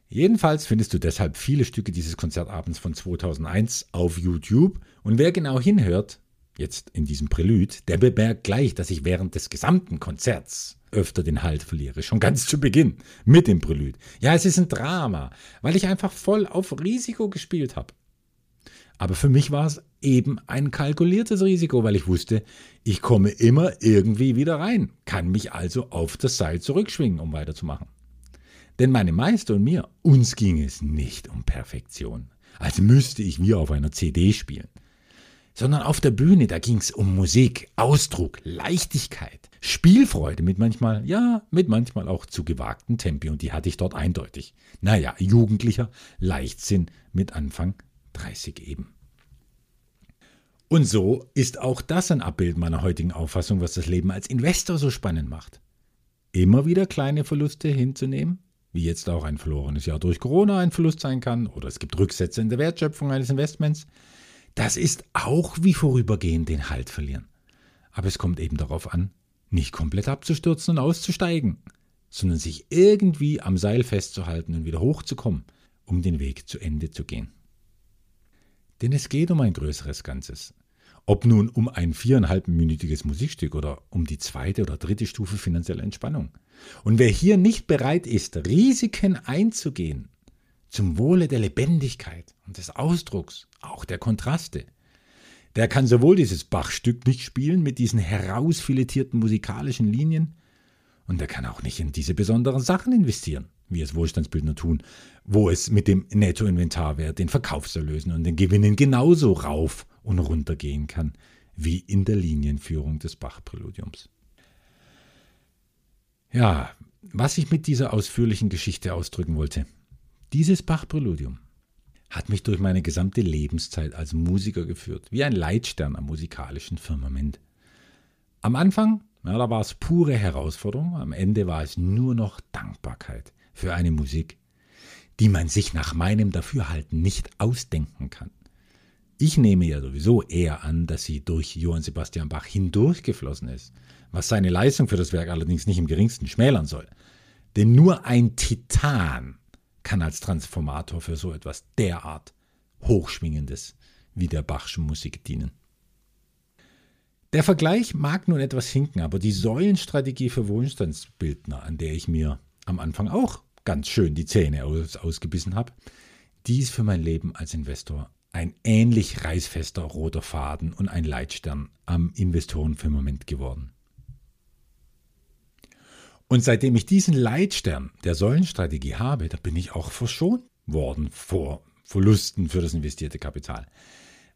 Speaker 1: Jedenfalls findest du deshalb viele Stücke dieses Konzertabends von 2001 auf YouTube und wer genau hinhört, jetzt in diesem Prälude, der bemerkt gleich, dass ich während des gesamten Konzerts öfter den Halt verliere, schon ganz zu Beginn mit dem Prälude. Ja, es ist ein Drama, weil ich einfach voll auf Risiko gespielt habe. Aber für mich war es eben ein kalkuliertes Risiko, weil ich wusste, ich komme immer irgendwie wieder rein, kann mich also auf das Seil zurückschwingen, um weiterzumachen. Denn meine Meister und mir, uns ging es nicht um Perfektion, als müsste ich wie auf einer CD spielen sondern auf der Bühne, da ging es um Musik, Ausdruck, Leichtigkeit, Spielfreude mit manchmal, ja, mit manchmal auch zu gewagten Tempi und die hatte ich dort eindeutig. Naja, jugendlicher Leichtsinn mit Anfang 30 eben. Und so ist auch das ein Abbild meiner heutigen Auffassung, was das Leben als Investor so spannend macht. Immer wieder kleine Verluste hinzunehmen, wie jetzt auch ein verlorenes Jahr durch Corona ein Verlust sein kann, oder es gibt Rücksätze in der Wertschöpfung eines Investments, das ist auch wie vorübergehend den Halt verlieren. Aber es kommt eben darauf an, nicht komplett abzustürzen und auszusteigen, sondern sich irgendwie am Seil festzuhalten und wieder hochzukommen, um den Weg zu Ende zu gehen. Denn es geht um ein größeres Ganzes. Ob nun um ein viereinhalbminütiges Musikstück oder um die zweite oder dritte Stufe finanzieller Entspannung. Und wer hier nicht bereit ist, Risiken einzugehen, zum Wohle der Lebendigkeit und des Ausdrucks, auch der Kontraste, der kann sowohl dieses Bachstück nicht spielen mit diesen herausfiletierten musikalischen Linien, und der kann auch nicht in diese besonderen Sachen investieren wie es Wohlstandsbildner tun, wo es mit dem Nettoinventarwert, den Verkaufserlösen und den Gewinnen genauso rauf und runter gehen kann, wie in der Linienführung des Bach-Präludiums. Ja, was ich mit dieser ausführlichen Geschichte ausdrücken wollte. Dieses Bach-Präludium hat mich durch meine gesamte Lebenszeit als Musiker geführt, wie ein Leitstern am musikalischen Firmament. Am Anfang, ja, da war es pure Herausforderung, am Ende war es nur noch Dankbarkeit für eine Musik, die man sich nach meinem Dafürhalten nicht ausdenken kann. Ich nehme ja sowieso eher an, dass sie durch Johann Sebastian Bach hindurchgeflossen ist, was seine Leistung für das Werk allerdings nicht im geringsten schmälern soll. Denn nur ein Titan kann als Transformator für so etwas derart Hochschwingendes wie der Bachschen Musik dienen. Der Vergleich mag nun etwas hinken, aber die Säulenstrategie für Wohlstandsbildner, an der ich mir am Anfang auch ganz schön die Zähne aus, ausgebissen habe, die ist für mein Leben als Investor ein ähnlich reißfester roter Faden und ein Leitstern am Investorenfirmament geworden. Und seitdem ich diesen Leitstern der Säulenstrategie habe, da bin ich auch verschont worden vor Verlusten für das investierte Kapital.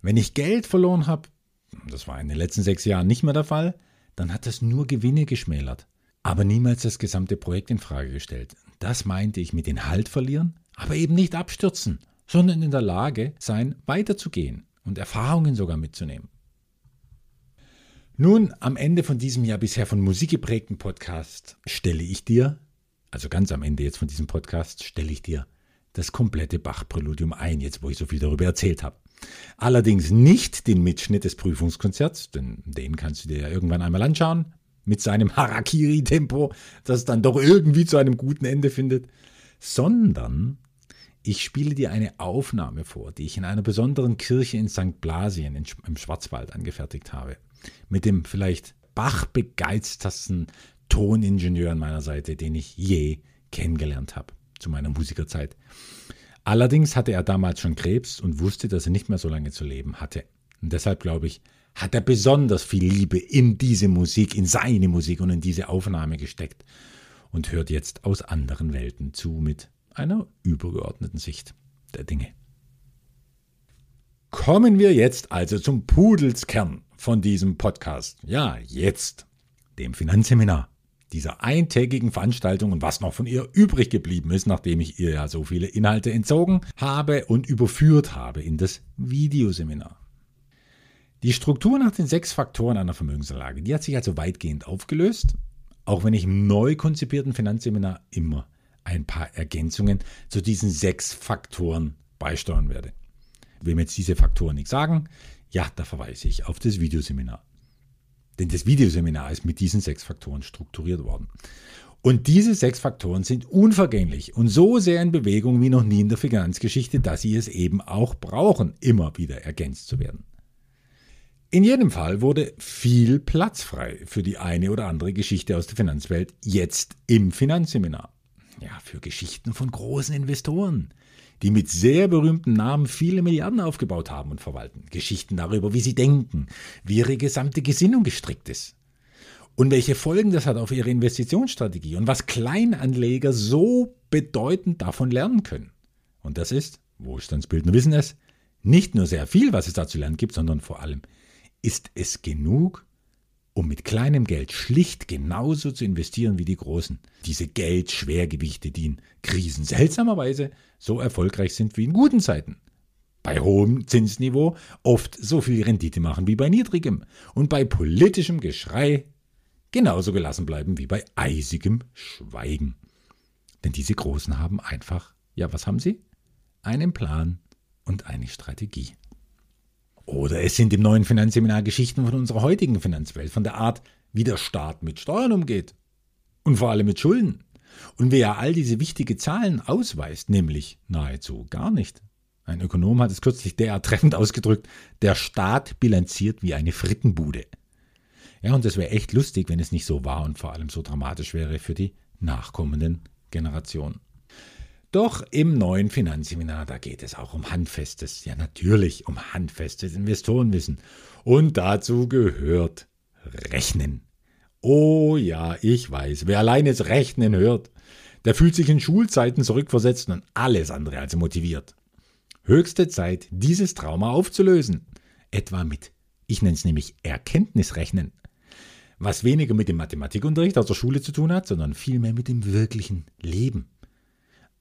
Speaker 1: Wenn ich Geld verloren habe, das war in den letzten sechs Jahren nicht mehr der Fall, dann hat das nur Gewinne geschmälert, aber niemals das gesamte Projekt in Frage gestellt. Das meinte ich mit den Halt verlieren, aber eben nicht abstürzen, sondern in der Lage sein, weiterzugehen und Erfahrungen sogar mitzunehmen. Nun, am Ende von diesem ja bisher von Musik geprägten Podcast stelle ich dir, also ganz am Ende jetzt von diesem Podcast, stelle ich dir das komplette Bach-Präludium ein, jetzt wo ich so viel darüber erzählt habe. Allerdings nicht den Mitschnitt des Prüfungskonzerts, denn den kannst du dir ja irgendwann einmal anschauen mit seinem Harakiri-Tempo, das dann doch irgendwie zu einem guten Ende findet, sondern ich spiele dir eine Aufnahme vor, die ich in einer besonderen Kirche in St. Blasien im Schwarzwald angefertigt habe. Mit dem vielleicht bachbegeiztersten Toningenieur an meiner Seite, den ich je kennengelernt habe zu meiner Musikerzeit. Allerdings hatte er damals schon Krebs und wusste, dass er nicht mehr so lange zu leben hatte. Und deshalb glaube ich, hat er besonders viel Liebe in diese Musik, in seine Musik und in diese Aufnahme gesteckt und hört jetzt aus anderen Welten zu mit einer übergeordneten Sicht der Dinge. Kommen wir jetzt also zum Pudelskern von diesem Podcast. Ja, jetzt, dem Finanzseminar, dieser eintägigen Veranstaltung und was noch von ihr übrig geblieben ist, nachdem ich ihr ja so viele Inhalte entzogen habe und überführt habe in das Videoseminar. Die Struktur nach den sechs Faktoren einer Vermögensanlage, die hat sich also weitgehend aufgelöst, auch wenn ich im neu konzipierten Finanzseminar immer ein paar Ergänzungen zu diesen sechs Faktoren beisteuern werde. Wem jetzt diese Faktoren nicht sagen, ja, da verweise ich auf das Videoseminar. Denn das Videoseminar ist mit diesen sechs Faktoren strukturiert worden. Und diese sechs Faktoren sind unvergänglich und so sehr in Bewegung wie noch nie in der Finanzgeschichte, dass sie es eben auch brauchen, immer wieder ergänzt zu werden. In jedem Fall wurde viel Platz frei für die eine oder andere Geschichte aus der Finanzwelt jetzt im Finanzseminar. Ja, für Geschichten von großen Investoren, die mit sehr berühmten Namen viele Milliarden aufgebaut haben und verwalten. Geschichten darüber, wie sie denken, wie ihre gesamte Gesinnung gestrickt ist. Und welche Folgen das hat auf ihre Investitionsstrategie und was Kleinanleger so bedeutend davon lernen können. Und das ist, Wohlstandsbildner wissen es, nicht nur sehr viel, was es da zu lernen gibt, sondern vor allem, ist es genug, um mit kleinem Geld schlicht genauso zu investieren wie die Großen. Diese Geldschwergewichte, die in Krisen seltsamerweise so erfolgreich sind wie in guten Zeiten. Bei hohem Zinsniveau oft so viel Rendite machen wie bei niedrigem und bei politischem Geschrei genauso gelassen bleiben wie bei eisigem Schweigen. Denn diese Großen haben einfach, ja, was haben sie? Einen Plan und eine Strategie. Oder es sind im neuen Finanzseminar Geschichten von unserer heutigen Finanzwelt, von der Art, wie der Staat mit Steuern umgeht. Und vor allem mit Schulden. Und wer all diese wichtigen Zahlen ausweist, nämlich nahezu gar nicht. Ein Ökonom hat es kürzlich derart treffend ausgedrückt, der Staat bilanziert wie eine Frittenbude. Ja, und es wäre echt lustig, wenn es nicht so war und vor allem so dramatisch wäre für die nachkommenden Generationen. Doch im neuen Finanzseminar, da geht es auch um handfestes, ja natürlich um handfestes Investorenwissen. Und dazu gehört Rechnen. Oh ja, ich weiß, wer allein das Rechnen hört, der fühlt sich in Schulzeiten zurückversetzt und alles andere als motiviert. Höchste Zeit, dieses Trauma aufzulösen. Etwa mit, ich nenne es nämlich Erkenntnisrechnen. Was weniger mit dem Mathematikunterricht aus der Schule zu tun hat, sondern vielmehr mit dem wirklichen Leben.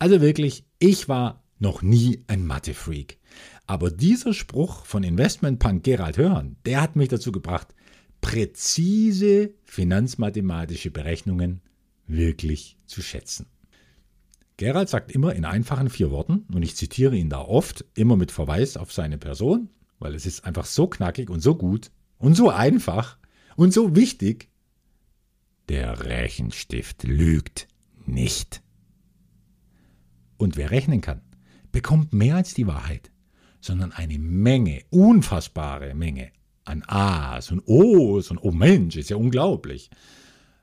Speaker 1: Also wirklich, ich war noch nie ein Mathe-Freak. Aber dieser Spruch von Investmentpunk Gerald Hörn, der hat mich dazu gebracht, präzise finanzmathematische Berechnungen wirklich zu schätzen. Gerald sagt immer in einfachen vier Worten, und ich zitiere ihn da oft, immer mit Verweis auf seine Person, weil es ist einfach so knackig und so gut und so einfach und so wichtig. Der Rechenstift lügt nicht. Und wer rechnen kann, bekommt mehr als die Wahrheit, sondern eine Menge, unfassbare Menge an A's und O's und oh Mensch, ist ja unglaublich.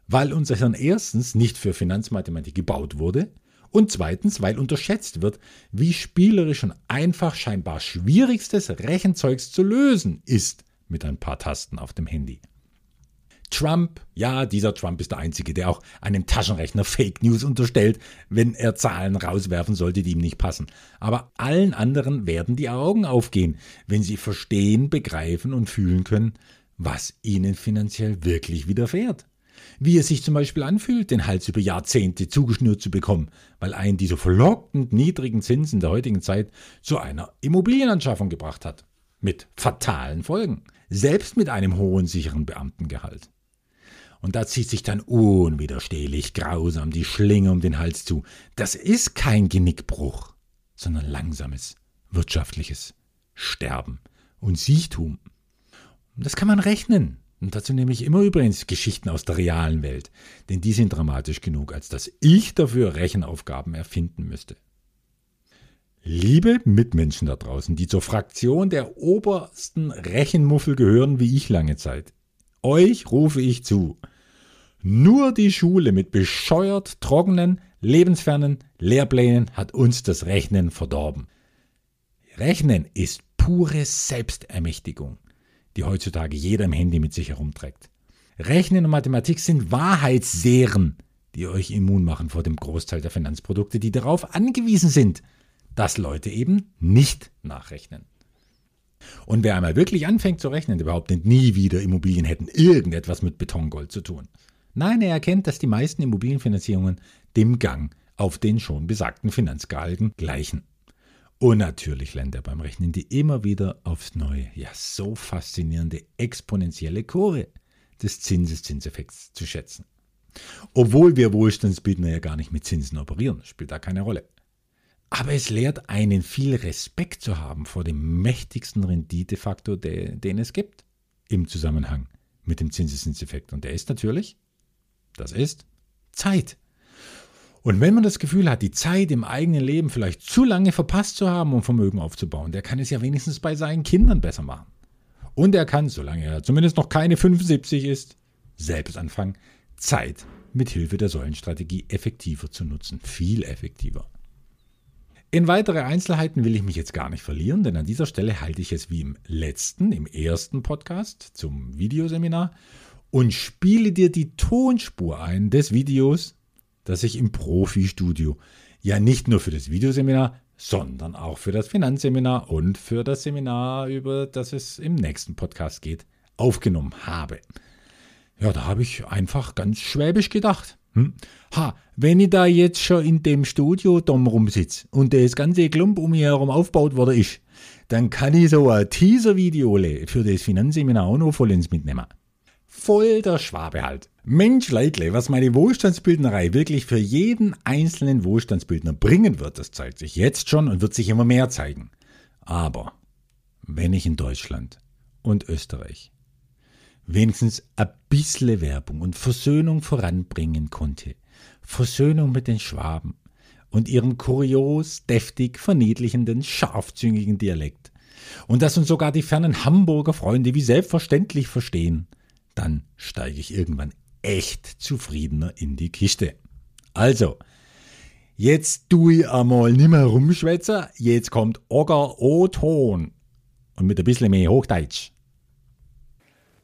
Speaker 1: Weil unser Hirn erstens nicht für Finanzmathematik gebaut wurde und zweitens, weil unterschätzt wird, wie spielerisch und einfach scheinbar schwierigstes Rechenzeugs zu lösen ist mit ein paar Tasten auf dem Handy. Trump, ja, dieser Trump ist der Einzige, der auch einem Taschenrechner Fake News unterstellt, wenn er Zahlen rauswerfen sollte, die ihm nicht passen. Aber allen anderen werden die Augen aufgehen, wenn sie verstehen, begreifen und fühlen können, was ihnen finanziell wirklich widerfährt. Wie es sich zum Beispiel anfühlt, den Hals über Jahrzehnte zugeschnürt zu bekommen, weil einen diese verlockend niedrigen Zinsen der heutigen Zeit zu einer Immobilienanschaffung gebracht hat. Mit fatalen Folgen. Selbst mit einem hohen sicheren Beamtengehalt. Und da zieht sich dann unwiderstehlich grausam die Schlinge um den Hals zu. Das ist kein Genickbruch, sondern langsames, wirtschaftliches Sterben und Siechtum. Und das kann man rechnen. Und dazu nehme ich immer übrigens Geschichten aus der realen Welt, denn die sind dramatisch genug, als dass ich dafür Rechenaufgaben erfinden müsste. Liebe Mitmenschen da draußen, die zur Fraktion der obersten Rechenmuffel gehören wie ich lange Zeit. Euch rufe ich zu. Nur die Schule mit bescheuert trockenen, lebensfernen Lehrplänen hat uns das Rechnen verdorben. Rechnen ist pure Selbstermächtigung, die heutzutage jeder im Handy mit sich herumträgt. Rechnen und Mathematik sind Wahrheitssehren, die euch immun machen vor dem Großteil der Finanzprodukte, die darauf angewiesen sind, dass Leute eben nicht nachrechnen. Und wer einmal wirklich anfängt zu rechnen, der behauptet nie wieder, Immobilien hätten irgendetwas mit Betongold zu tun. Nein, er erkennt, dass die meisten Immobilienfinanzierungen dem Gang auf den schon besagten Finanzgalgen gleichen. Und natürlich lernt er beim Rechnen die immer wieder aufs Neue, ja so faszinierende exponentielle Kurve des Zinseszinseffekts zu schätzen. Obwohl wir Wohlstandsbildner ja gar nicht mit Zinsen operieren, spielt da keine Rolle. Aber es lehrt einen viel Respekt zu haben vor dem mächtigsten Renditefaktor, den es gibt im Zusammenhang mit dem Zinseszinseffekt. Und der ist natürlich, das ist Zeit. Und wenn man das Gefühl hat, die Zeit im eigenen Leben vielleicht zu lange verpasst zu haben, um Vermögen aufzubauen, der kann es ja wenigstens bei seinen Kindern besser machen. Und er kann, solange er zumindest noch keine 75 ist, selbst anfangen, Zeit mit Hilfe der Säulenstrategie effektiver zu nutzen. Viel effektiver. In weitere Einzelheiten will ich mich jetzt gar nicht verlieren, denn an dieser Stelle halte ich es wie im letzten, im ersten Podcast zum Videoseminar und spiele dir die Tonspur ein des Videos, das ich im Profi-Studio ja nicht nur für das Videoseminar, sondern auch für das Finanzseminar und für das Seminar, über das es im nächsten Podcast geht, aufgenommen habe. Ja, da habe ich einfach ganz schwäbisch gedacht. Hm? Ha, wenn ich da jetzt schon in dem Studio dumm rumsitze und das ganze Klump um mich herum aufgebaut worden ist, dann kann ich so ein Teaser-Video für das Finanzseminar auch noch vollends mitnehmen. Voll der Schwabe halt. Mensch, Leidle, was meine Wohlstandsbildnerei wirklich für jeden einzelnen Wohlstandsbildner bringen wird, das zeigt sich jetzt schon und wird sich immer mehr zeigen. Aber wenn ich in Deutschland und Österreich wenigstens ein bisschen Werbung und Versöhnung voranbringen konnte, Versöhnung mit den Schwaben und ihrem kurios, deftig, verniedlichenden, scharfzüngigen Dialekt, und dass uns sogar die fernen Hamburger Freunde wie selbstverständlich verstehen, dann steige ich irgendwann echt zufriedener in die Kiste. Also, jetzt tu ich einmal nimmer rumschwätzer, jetzt kommt Ogger O-Ton. Und mit ein bisschen mehr Hochdeutsch.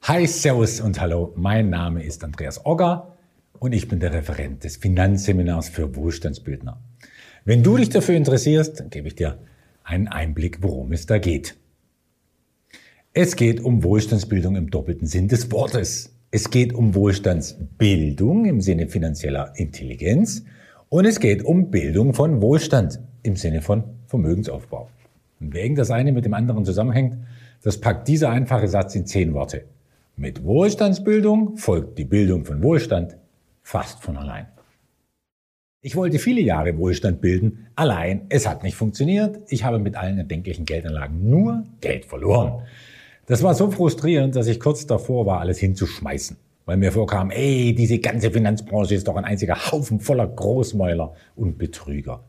Speaker 1: Hi, Servus und Hallo, mein Name ist Andreas Ogger und ich bin der Referent des Finanzseminars für Wohlstandsbildner. Wenn du dich dafür interessierst, dann gebe ich dir einen Einblick, worum es da geht. Es geht um Wohlstandsbildung im doppelten Sinn des Wortes. Es geht um Wohlstandsbildung im Sinne finanzieller Intelligenz und es geht um Bildung von Wohlstand im Sinne von Vermögensaufbau. Und wegen das eine mit dem anderen zusammenhängt, das packt dieser einfache Satz in zehn Worte. Mit Wohlstandsbildung folgt die Bildung von Wohlstand fast von allein. Ich wollte viele Jahre Wohlstand bilden, allein es hat nicht funktioniert. Ich habe mit allen erdenklichen Geldanlagen nur Geld verloren. Das war so frustrierend, dass ich kurz davor war, alles hinzuschmeißen. Weil mir vorkam, ey, diese ganze Finanzbranche ist doch ein einziger Haufen voller Großmäuler und Betrüger.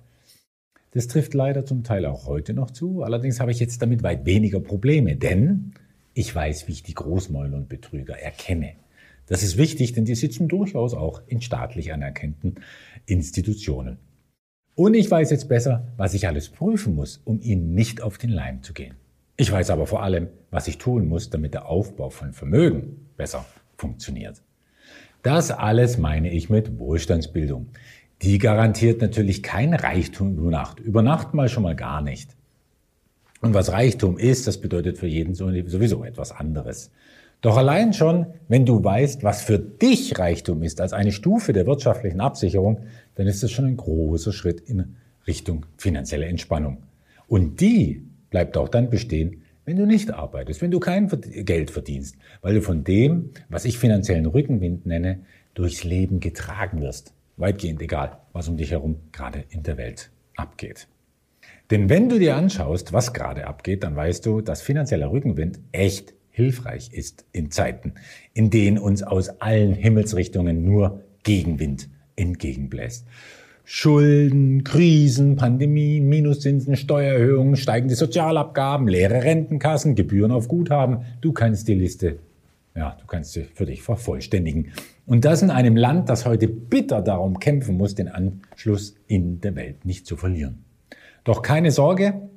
Speaker 1: Das trifft leider zum Teil auch heute noch zu. Allerdings habe ich jetzt damit weit weniger Probleme, denn ich weiß, wie ich die Großmäuler und Betrüger erkenne. Das ist wichtig, denn die sitzen durchaus auch in staatlich anerkannten Institutionen. Und ich weiß jetzt besser, was ich alles prüfen muss, um ihnen nicht auf den Leim zu gehen. Ich weiß aber vor allem, was ich tun muss, damit der Aufbau von Vermögen besser funktioniert. Das alles meine ich mit Wohlstandsbildung. Die garantiert natürlich kein Reichtum über Nacht. Über Nacht mal schon mal gar nicht. Und was Reichtum ist, das bedeutet für jeden sowieso etwas anderes. Doch allein schon, wenn du weißt, was für dich Reichtum ist als eine Stufe der wirtschaftlichen Absicherung, dann ist das schon ein großer Schritt in Richtung finanzielle Entspannung. Und die bleibt auch dann bestehen, wenn du nicht arbeitest, wenn du kein Geld verdienst, weil du von dem, was ich finanziellen Rückenwind nenne, durchs Leben getragen wirst. Weitgehend egal, was um dich herum gerade in der Welt abgeht. Denn wenn du dir anschaust, was gerade abgeht, dann weißt du, dass finanzieller Rückenwind echt hilfreich ist in Zeiten, in denen uns aus allen Himmelsrichtungen nur Gegenwind entgegenbläst. Schulden, Krisen, Pandemien, Minuszinsen, Steuererhöhungen, steigende Sozialabgaben, leere Rentenkassen, Gebühren auf Guthaben. Du kannst die Liste, ja, du kannst sie für dich vervollständigen. Und das in einem Land, das heute bitter darum kämpfen muss, den Anschluss in der Welt nicht zu verlieren. Doch keine Sorge,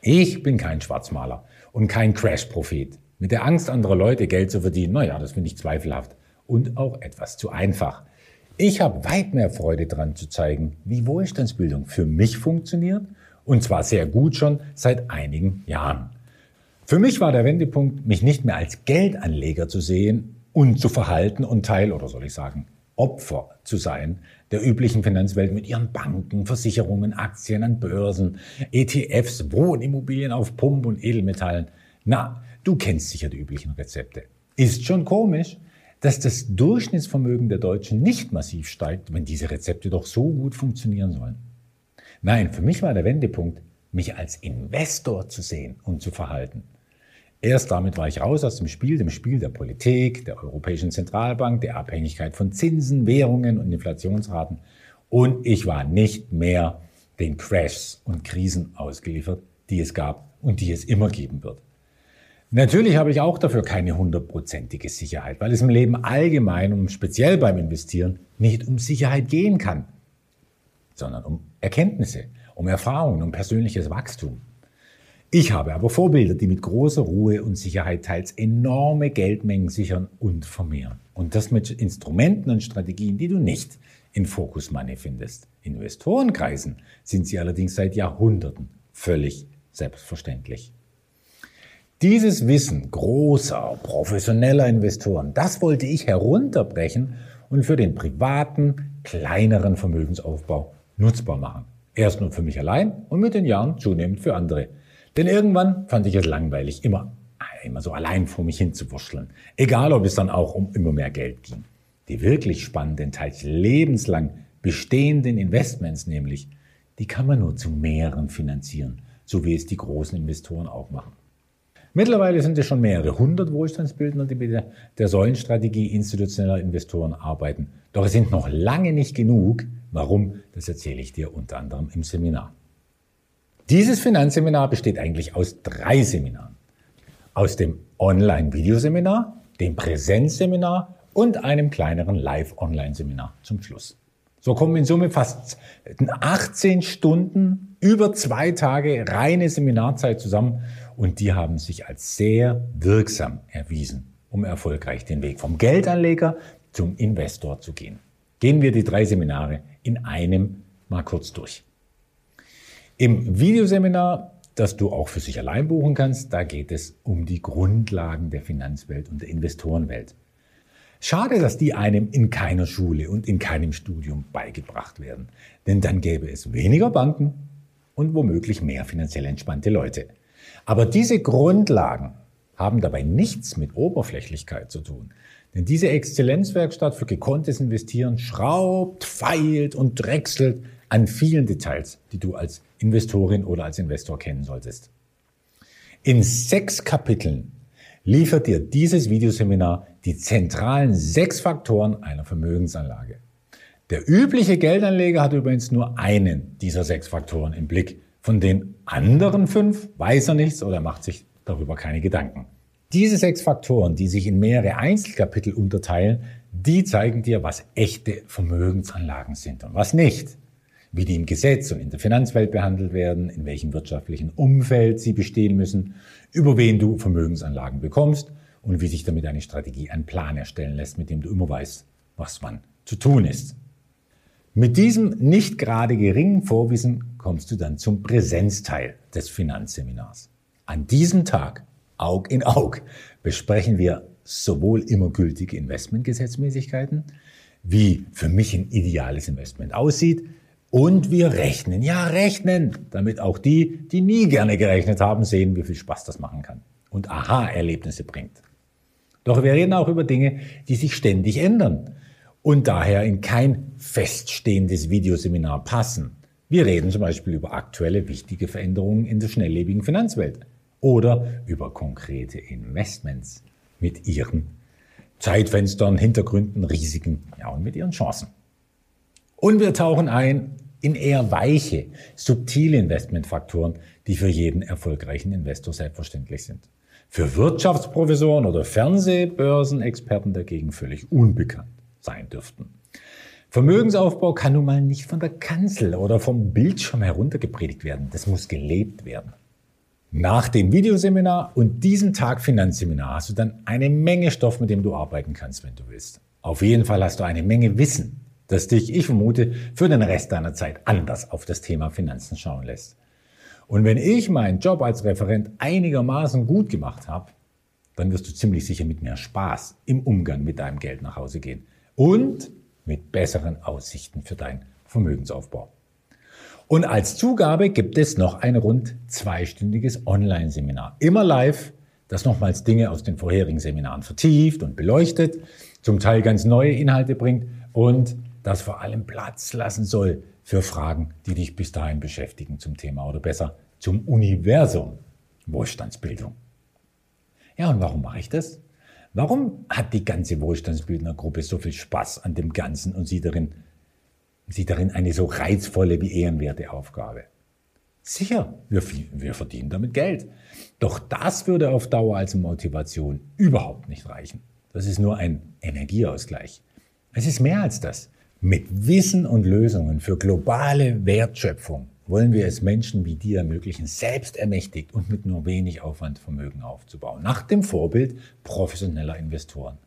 Speaker 1: ich bin kein Schwarzmaler und kein Crash-Prophet. Mit der Angst anderer Leute Geld zu verdienen, naja, das finde ich zweifelhaft und auch etwas zu einfach. Ich habe weit mehr Freude daran zu zeigen, wie Wohlstandsbildung für mich funktioniert und zwar sehr gut schon seit einigen Jahren. Für mich war der Wendepunkt, mich nicht mehr als Geldanleger zu sehen und zu verhalten und Teil, oder soll ich sagen, Opfer zu sein der üblichen Finanzwelt mit ihren Banken, Versicherungen, Aktien an Börsen, ETFs, Wohnimmobilien auf Pump und Edelmetallen. Na, du kennst sicher die üblichen Rezepte. Ist schon komisch, dass das Durchschnittsvermögen der Deutschen nicht massiv steigt, wenn diese Rezepte doch so gut funktionieren sollen. Nein, für mich war der Wendepunkt, mich als Investor zu sehen und zu verhalten. Erst damit war ich raus aus dem Spiel, dem Spiel der Politik, der Europäischen Zentralbank, der Abhängigkeit von Zinsen, Währungen und Inflationsraten. Und ich war nicht mehr den Crashs und Krisen ausgeliefert, die es gab und die es immer geben wird. Natürlich habe ich auch dafür keine hundertprozentige Sicherheit, weil es im Leben allgemein und speziell beim Investieren nicht um Sicherheit gehen kann, sondern um Erkenntnisse, um Erfahrungen, um persönliches Wachstum. Ich habe aber Vorbilder, die mit großer Ruhe und Sicherheit teils enorme Geldmengen sichern und vermehren. Und das mit Instrumenten und Strategien, die du nicht in Focus Money findest. In Investorenkreisen sind sie allerdings seit Jahrhunderten völlig selbstverständlich. Dieses Wissen großer, professioneller Investoren, das wollte ich herunterbrechen und für den privaten, kleineren Vermögensaufbau nutzbar machen. Erst nur für mich allein und mit den Jahren zunehmend für andere. Denn irgendwann fand ich es langweilig, immer, immer so allein vor mich hinzuwurschteln. Egal, ob es dann auch um immer mehr Geld ging. Die wirklich spannenden, teils lebenslang bestehenden Investments nämlich, die kann man nur zu mehreren finanzieren, so wie es die großen Investoren auch machen. Mittlerweile sind es schon mehrere hundert Wohlstandsbildner, die mit der, der Säulenstrategie institutioneller Investoren arbeiten. Doch es sind noch lange nicht genug. Warum? Das erzähle ich dir unter anderem im Seminar. Dieses Finanzseminar besteht eigentlich aus drei Seminaren. Aus dem Online-Videoseminar, dem Präsenzseminar und einem kleineren Live-Online-Seminar zum Schluss. So kommen in Summe fast 18 Stunden, über zwei Tage reine Seminarzeit zusammen und die haben sich als sehr wirksam erwiesen, um erfolgreich den Weg vom Geldanleger zum Investor zu gehen. Gehen wir die drei Seminare in einem mal kurz durch. Im Videoseminar, das du auch für sich allein buchen kannst, da geht es um die Grundlagen der Finanzwelt und der Investorenwelt. Schade, dass die einem in keiner Schule und in keinem Studium beigebracht werden. Denn dann gäbe es weniger Banken und womöglich mehr finanziell entspannte Leute. Aber diese Grundlagen haben dabei nichts mit Oberflächlichkeit zu tun. Denn diese Exzellenzwerkstatt für gekonntes Investieren schraubt, feilt und drechselt an vielen Details, die du als Investorin oder als Investor kennen solltest. In sechs Kapiteln liefert dir dieses Videoseminar die zentralen sechs Faktoren einer Vermögensanlage. Der übliche Geldanleger hat übrigens nur einen dieser sechs Faktoren im Blick. Von den anderen fünf weiß er nichts oder macht sich darüber keine Gedanken. Diese sechs Faktoren, die sich in mehrere Einzelkapitel unterteilen, die zeigen dir, was echte Vermögensanlagen sind und was nicht. Wie die im Gesetz und in der Finanzwelt behandelt werden, in welchem wirtschaftlichen Umfeld sie bestehen müssen, über wen du Vermögensanlagen bekommst und wie sich damit eine Strategie, ein Plan erstellen lässt, mit dem du immer weißt, was wann zu tun ist. Mit diesem nicht gerade geringen Vorwissen kommst du dann zum Präsenzteil des Finanzseminars. An diesem Tag, Aug in Aug, besprechen wir sowohl immer gültige Investmentgesetzmäßigkeiten, wie für mich ein ideales Investment aussieht, und wir rechnen, ja rechnen, damit auch die, die nie gerne gerechnet haben, sehen, wie viel Spaß das machen kann und Aha-Erlebnisse bringt. Doch wir reden auch über Dinge, die sich ständig ändern und daher in kein feststehendes Videoseminar passen. Wir reden zum Beispiel über aktuelle wichtige Veränderungen in der schnelllebigen Finanzwelt oder über konkrete Investments mit ihren Zeitfenstern, Hintergründen, Risiken ja, und mit ihren Chancen. Und wir tauchen ein in eher weiche, subtile Investmentfaktoren, die für jeden erfolgreichen Investor selbstverständlich sind. Für Wirtschaftsprofessoren oder Fernsehbörsenexperten dagegen völlig unbekannt sein dürften. Vermögensaufbau kann nun mal nicht von der Kanzel oder vom Bildschirm heruntergepredigt werden. Das muss gelebt werden. Nach dem Videoseminar und diesem Tag Finanzseminar hast du dann eine Menge Stoff, mit dem du arbeiten kannst, wenn du willst. Auf jeden Fall hast du eine Menge Wissen, das dich, ich vermute, für den Rest deiner Zeit anders auf das Thema Finanzen schauen lässt. Und wenn ich meinen Job als Referent einigermaßen gut gemacht habe, dann wirst du ziemlich sicher mit mehr Spaß im Umgang mit deinem Geld nach Hause gehen und mit besseren Aussichten für deinen Vermögensaufbau. Und als Zugabe gibt es noch ein rund zweistündiges Online-Seminar. Immer live, das nochmals Dinge aus den vorherigen Seminaren vertieft und beleuchtet, zum Teil ganz neue Inhalte bringt und das vor allem Platz lassen soll für Fragen, die dich bis dahin beschäftigen zum Thema oder besser zum Universum Wohlstandsbildung. Ja, und warum mache ich das? Warum hat die ganze Wohlstandsbildnergruppe so viel Spaß an dem Ganzen und sieht darin, sieht darin eine so reizvolle wie ehrenwerte Aufgabe? Sicher, wir, wir verdienen damit Geld. Doch das würde auf Dauer als Motivation überhaupt nicht reichen. Das ist nur ein Energieausgleich. Es ist mehr als das. Mit Wissen und Lösungen für globale Wertschöpfung wollen wir es Menschen wie dir ermöglichen, selbst ermächtigt und mit nur wenig Aufwand Vermögen aufzubauen, nach dem Vorbild professioneller Investoren.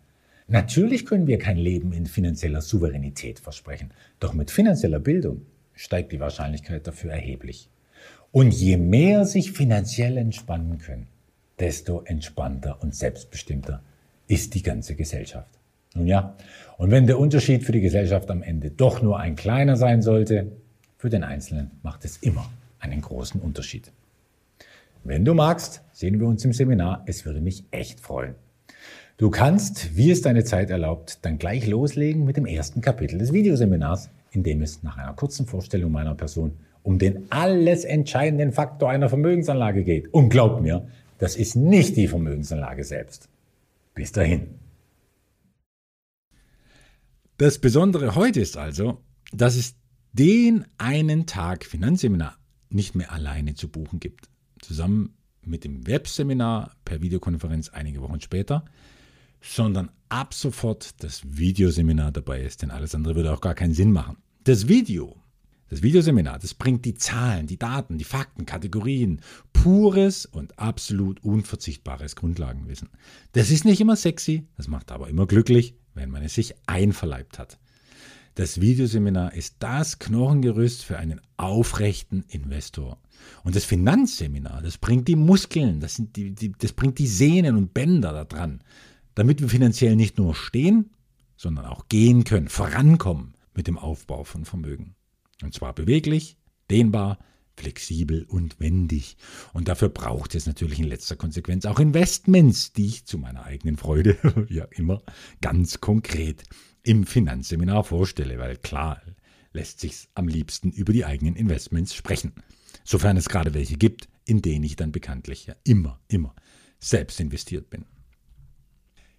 Speaker 1: Natürlich können wir kein Leben in finanzieller Souveränität versprechen, doch mit finanzieller Bildung steigt die Wahrscheinlichkeit dafür erheblich. Und je mehr sich finanziell entspannen können, desto entspannter und selbstbestimmter ist die ganze Gesellschaft. Nun ja, und wenn der Unterschied für die Gesellschaft am Ende doch nur ein kleiner sein sollte, für den Einzelnen macht es immer einen großen Unterschied. Wenn du magst, sehen wir uns im Seminar. Es würde mich echt freuen. Du kannst, wie es deine Zeit erlaubt, dann gleich loslegen mit dem ersten Kapitel des Videoseminars, in dem es nach einer kurzen Vorstellung meiner Person um den alles entscheidenden Faktor einer Vermögensanlage geht. Und glaub mir, das ist nicht die Vermögensanlage selbst. Bis dahin. Das Besondere heute ist also, dass es den einen Tag Finanzseminar nicht mehr alleine zu buchen gibt. Zusammen mit dem Webseminar per Videokonferenz einige Wochen später, sondern ab sofort das Videoseminar dabei ist, denn alles andere würde auch gar keinen Sinn machen. Das Video, das Videoseminar, das bringt die Zahlen, die Daten, die Fakten, Kategorien, pures und absolut unverzichtbares Grundlagenwissen. Das ist nicht immer sexy, das macht aber immer glücklich, wenn man es sich einverleibt hat. Das Videoseminar ist das Knochengerüst für einen aufrechten Investor. Und das Finanzseminar, das bringt die Muskeln, das, die, die, das bringt die Sehnen und Bänder da dran, damit wir finanziell nicht nur stehen, sondern auch gehen können, vorankommen mit dem Aufbau von Vermögen. Und zwar beweglich, dehnbar, flexibel und wendig. Und dafür braucht es natürlich in letzter Konsequenz auch Investments, die ich zu meiner eigenen Freude ja immer ganz konkret im Finanzseminar vorstelle, weil klar lässt sich am liebsten über die eigenen Investments sprechen. Sofern es gerade welche gibt, in denen ich dann bekanntlich ja immer, immer selbst investiert bin.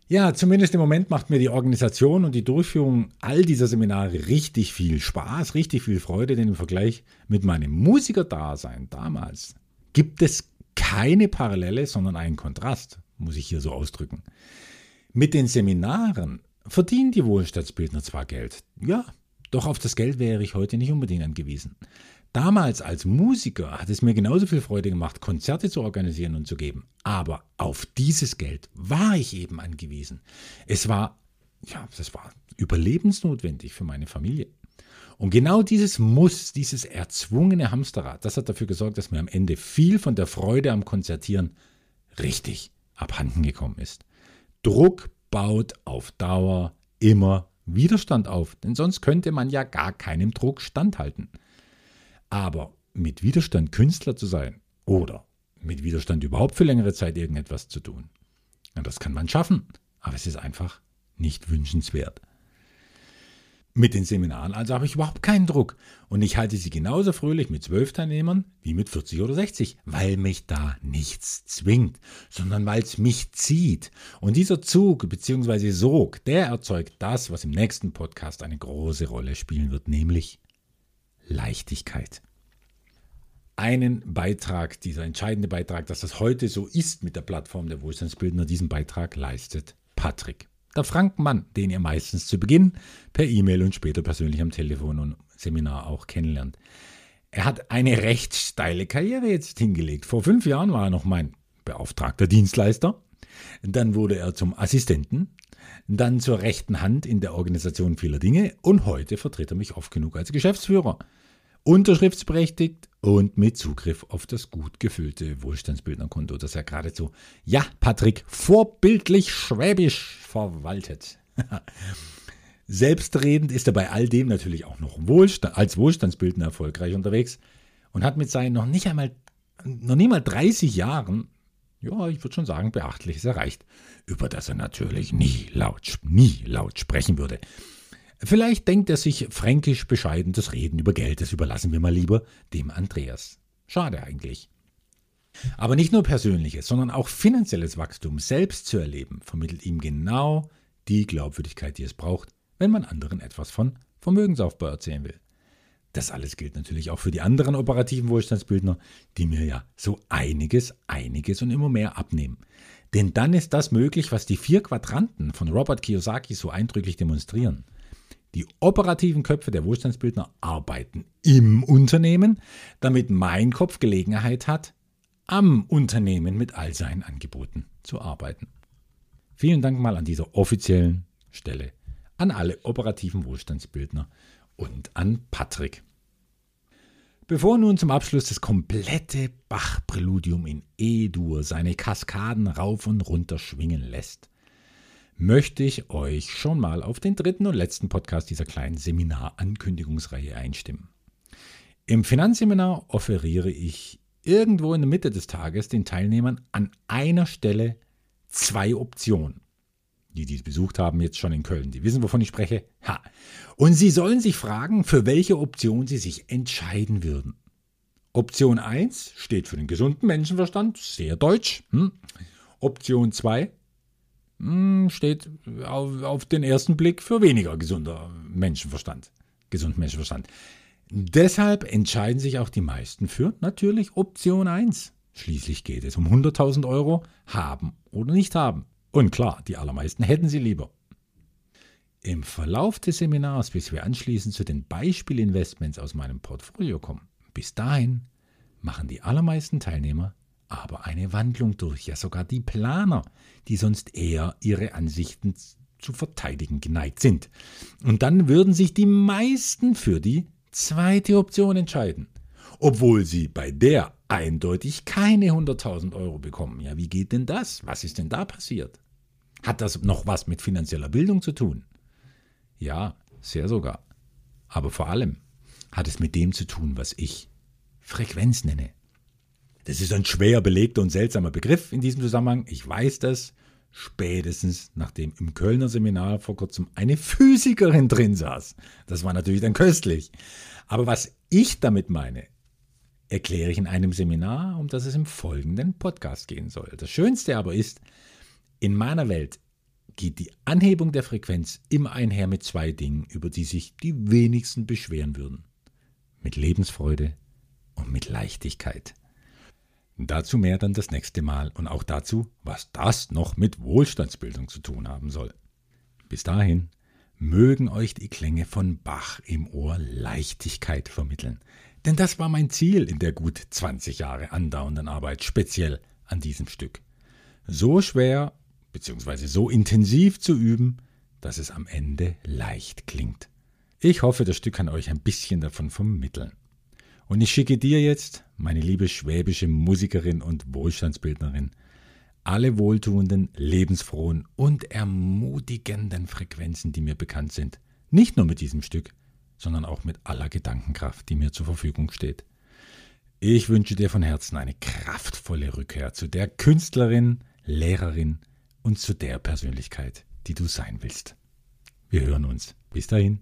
Speaker 1: Ja, zumindest im Moment macht mir die Organisation und die Durchführung all dieser Seminare richtig viel Spaß, richtig viel Freude, denn im Vergleich mit meinem Musikerdasein damals gibt es keine Parallele, sondern einen Kontrast, muss ich hier so ausdrücken. Mit den Seminaren verdienen die Wohlstandsbildner zwar Geld, ja, doch auf das Geld wäre ich heute nicht unbedingt angewiesen. Damals als Musiker hat es mir genauso viel Freude gemacht, Konzerte zu organisieren und zu geben. Aber auf dieses Geld war ich eben angewiesen. Es war, ja, das war überlebensnotwendig für meine Familie. Und genau dieses Muss, dieses erzwungene Hamsterrad, das hat dafür gesorgt, dass mir am Ende viel von der Freude am Konzertieren richtig abhanden gekommen ist. Druck baut auf Dauer immer Widerstand auf, denn sonst könnte man ja gar keinem Druck standhalten. Aber mit Widerstand Künstler zu sein oder mit Widerstand überhaupt für längere Zeit irgendetwas zu tun, das kann man schaffen, aber es ist einfach nicht wünschenswert. Mit den Seminaren also habe ich überhaupt keinen Druck und ich halte sie genauso fröhlich mit zwölf Teilnehmern wie mit 40 oder 60, weil mich da nichts zwingt, sondern weil es mich zieht. Und dieser Zug bzw. Sog, der erzeugt das, was im nächsten Podcast eine große Rolle spielen wird, nämlich Leichtigkeit. Einen Beitrag, dieser entscheidende Beitrag, dass das heute so ist mit der Plattform der Wohlstandsbildner, diesen Beitrag leistet Patrick. Der Frank Mann, den ihr meistens zu Beginn per E-Mail und später persönlich am Telefon und Seminar auch kennenlernt. Er hat eine recht steile Karriere jetzt hingelegt. Vor fünf Jahren war er noch mein beauftragter Dienstleister. Dann wurde er zum Assistenten, dann zur rechten Hand in der Organisation vieler Dinge und heute vertritt er mich oft genug als Geschäftsführer unterschriftsberechtigt und mit Zugriff auf das gut gefüllte Wohlstandsbildnerkonto, das er geradezu, ja, Patrick, vorbildlich schwäbisch verwaltet. Selbstredend ist er bei all dem natürlich auch noch Wohlstand, als Wohlstandsbildner erfolgreich unterwegs und hat mit seinen noch nicht einmal, noch nie mal 30 Jahren, ja, ich würde schon sagen, Beachtliches erreicht, über das er natürlich nie laut, nie laut sprechen würde. Vielleicht denkt er sich fränkisch bescheiden das Reden über Geld, das überlassen wir mal lieber dem Andreas. Schade eigentlich. Aber nicht nur persönliches, sondern auch finanzielles Wachstum selbst zu erleben, vermittelt ihm genau die Glaubwürdigkeit, die es braucht, wenn man anderen etwas von Vermögensaufbau erzählen will. Das alles gilt natürlich auch für die anderen operativen Wohlstandsbildner, die mir ja so einiges, einiges und immer mehr abnehmen. Denn dann ist das möglich, was die vier Quadranten von Robert Kiyosaki so eindrücklich demonstrieren. Die operativen Köpfe der Wohlstandsbildner arbeiten im Unternehmen, damit mein Kopf Gelegenheit hat, am Unternehmen mit all seinen Angeboten zu arbeiten. Vielen Dank mal an dieser offiziellen, Stelle an alle operativen Wohlstandsbildner und an Patrick. Bevor nun zum Abschluss das komplette Bach-Präludium in E-Dur seine Kaskaden rauf und runter schwingen lässt, möchte ich euch schon mal auf den dritten und letzten Podcast dieser kleinen Seminar-Ankündigungsreihe einstimmen. Im Finanzseminar offeriere ich irgendwo in der Mitte des Tages den Teilnehmern an einer Stelle zwei Optionen. Die, die es besucht haben, jetzt schon in Köln, die wissen, wovon ich spreche. Ha. Und sie sollen sich fragen, für welche Option sie sich entscheiden würden. Option 1 steht für den gesunden Menschenverstand, sehr deutsch. Hm. Option 2 hm, steht auf, auf, den ersten Blick für weniger gesunder Menschenverstand. Gesunden Menschenverstand. Deshalb entscheiden sich auch die meisten für natürlich Option 1. Schließlich geht es um 100.000 Euro, haben oder nicht haben. Und klar, die allermeisten hätten sie lieber. Im Verlauf des Seminars, bis wir anschließend zu den Beispielinvestments aus meinem Portfolio kommen, bis dahin machen die allermeisten Teilnehmer aber eine Wandlung durch, ja sogar die Planer, die sonst eher ihre Ansichten zu verteidigen geneigt sind. Und dann würden sich die meisten für die zweite Option entscheiden, obwohl sie bei der eindeutig keine 100.000 Euro bekommen. Ja, wie geht denn das? Was ist denn da passiert? Hat das noch was mit finanzieller Bildung zu tun? Ja, sehr sogar. Aber vor allem hat es mit dem zu tun, was ich Frequenz nenne. Das ist ein schwer belegter und seltsamer Begriff in diesem Zusammenhang. Ich weiß das. Spätestens nachdem im Kölner Seminar vor kurzem eine Physikerin drin saß. Das war natürlich dann köstlich. Aber was ich damit meine, erkläre ich in einem Seminar, um das es im folgenden Podcast gehen soll. Das Schönste aber ist, in meiner Welt geht die Anhebung der Frequenz immer einher mit zwei Dingen, über die sich die wenigsten beschweren würden. Mit Lebensfreude und mit Leichtigkeit. Dazu mehr dann das nächste Mal und auch dazu, was das noch mit Wohlstandsbildung zu tun haben soll. Bis dahin mögen euch die Klänge von Bach im Ohr Leichtigkeit vermitteln. Denn das war mein Ziel in der gut 20 Jahre andauernden Arbeit, speziell an diesem Stück. So schwer bzw. so intensiv zu üben, dass es am Ende leicht klingt. Ich hoffe, das Stück kann euch ein bisschen davon vermitteln. Und ich schicke dir jetzt, meine liebe schwäbische Musikerin und Wohlstandsbildnerin, alle wohltuenden, lebensfrohen und ermutigenden Frequenzen, die mir bekannt sind. Nicht nur mit diesem Stück, sondern auch mit aller Gedankenkraft, die mir zur Verfügung steht. Ich wünsche dir von Herzen eine kraftvolle Rückkehr zu der Künstlerin, Lehrerin und zu der Persönlichkeit, die du sein willst. Wir hören uns. Bis dahin.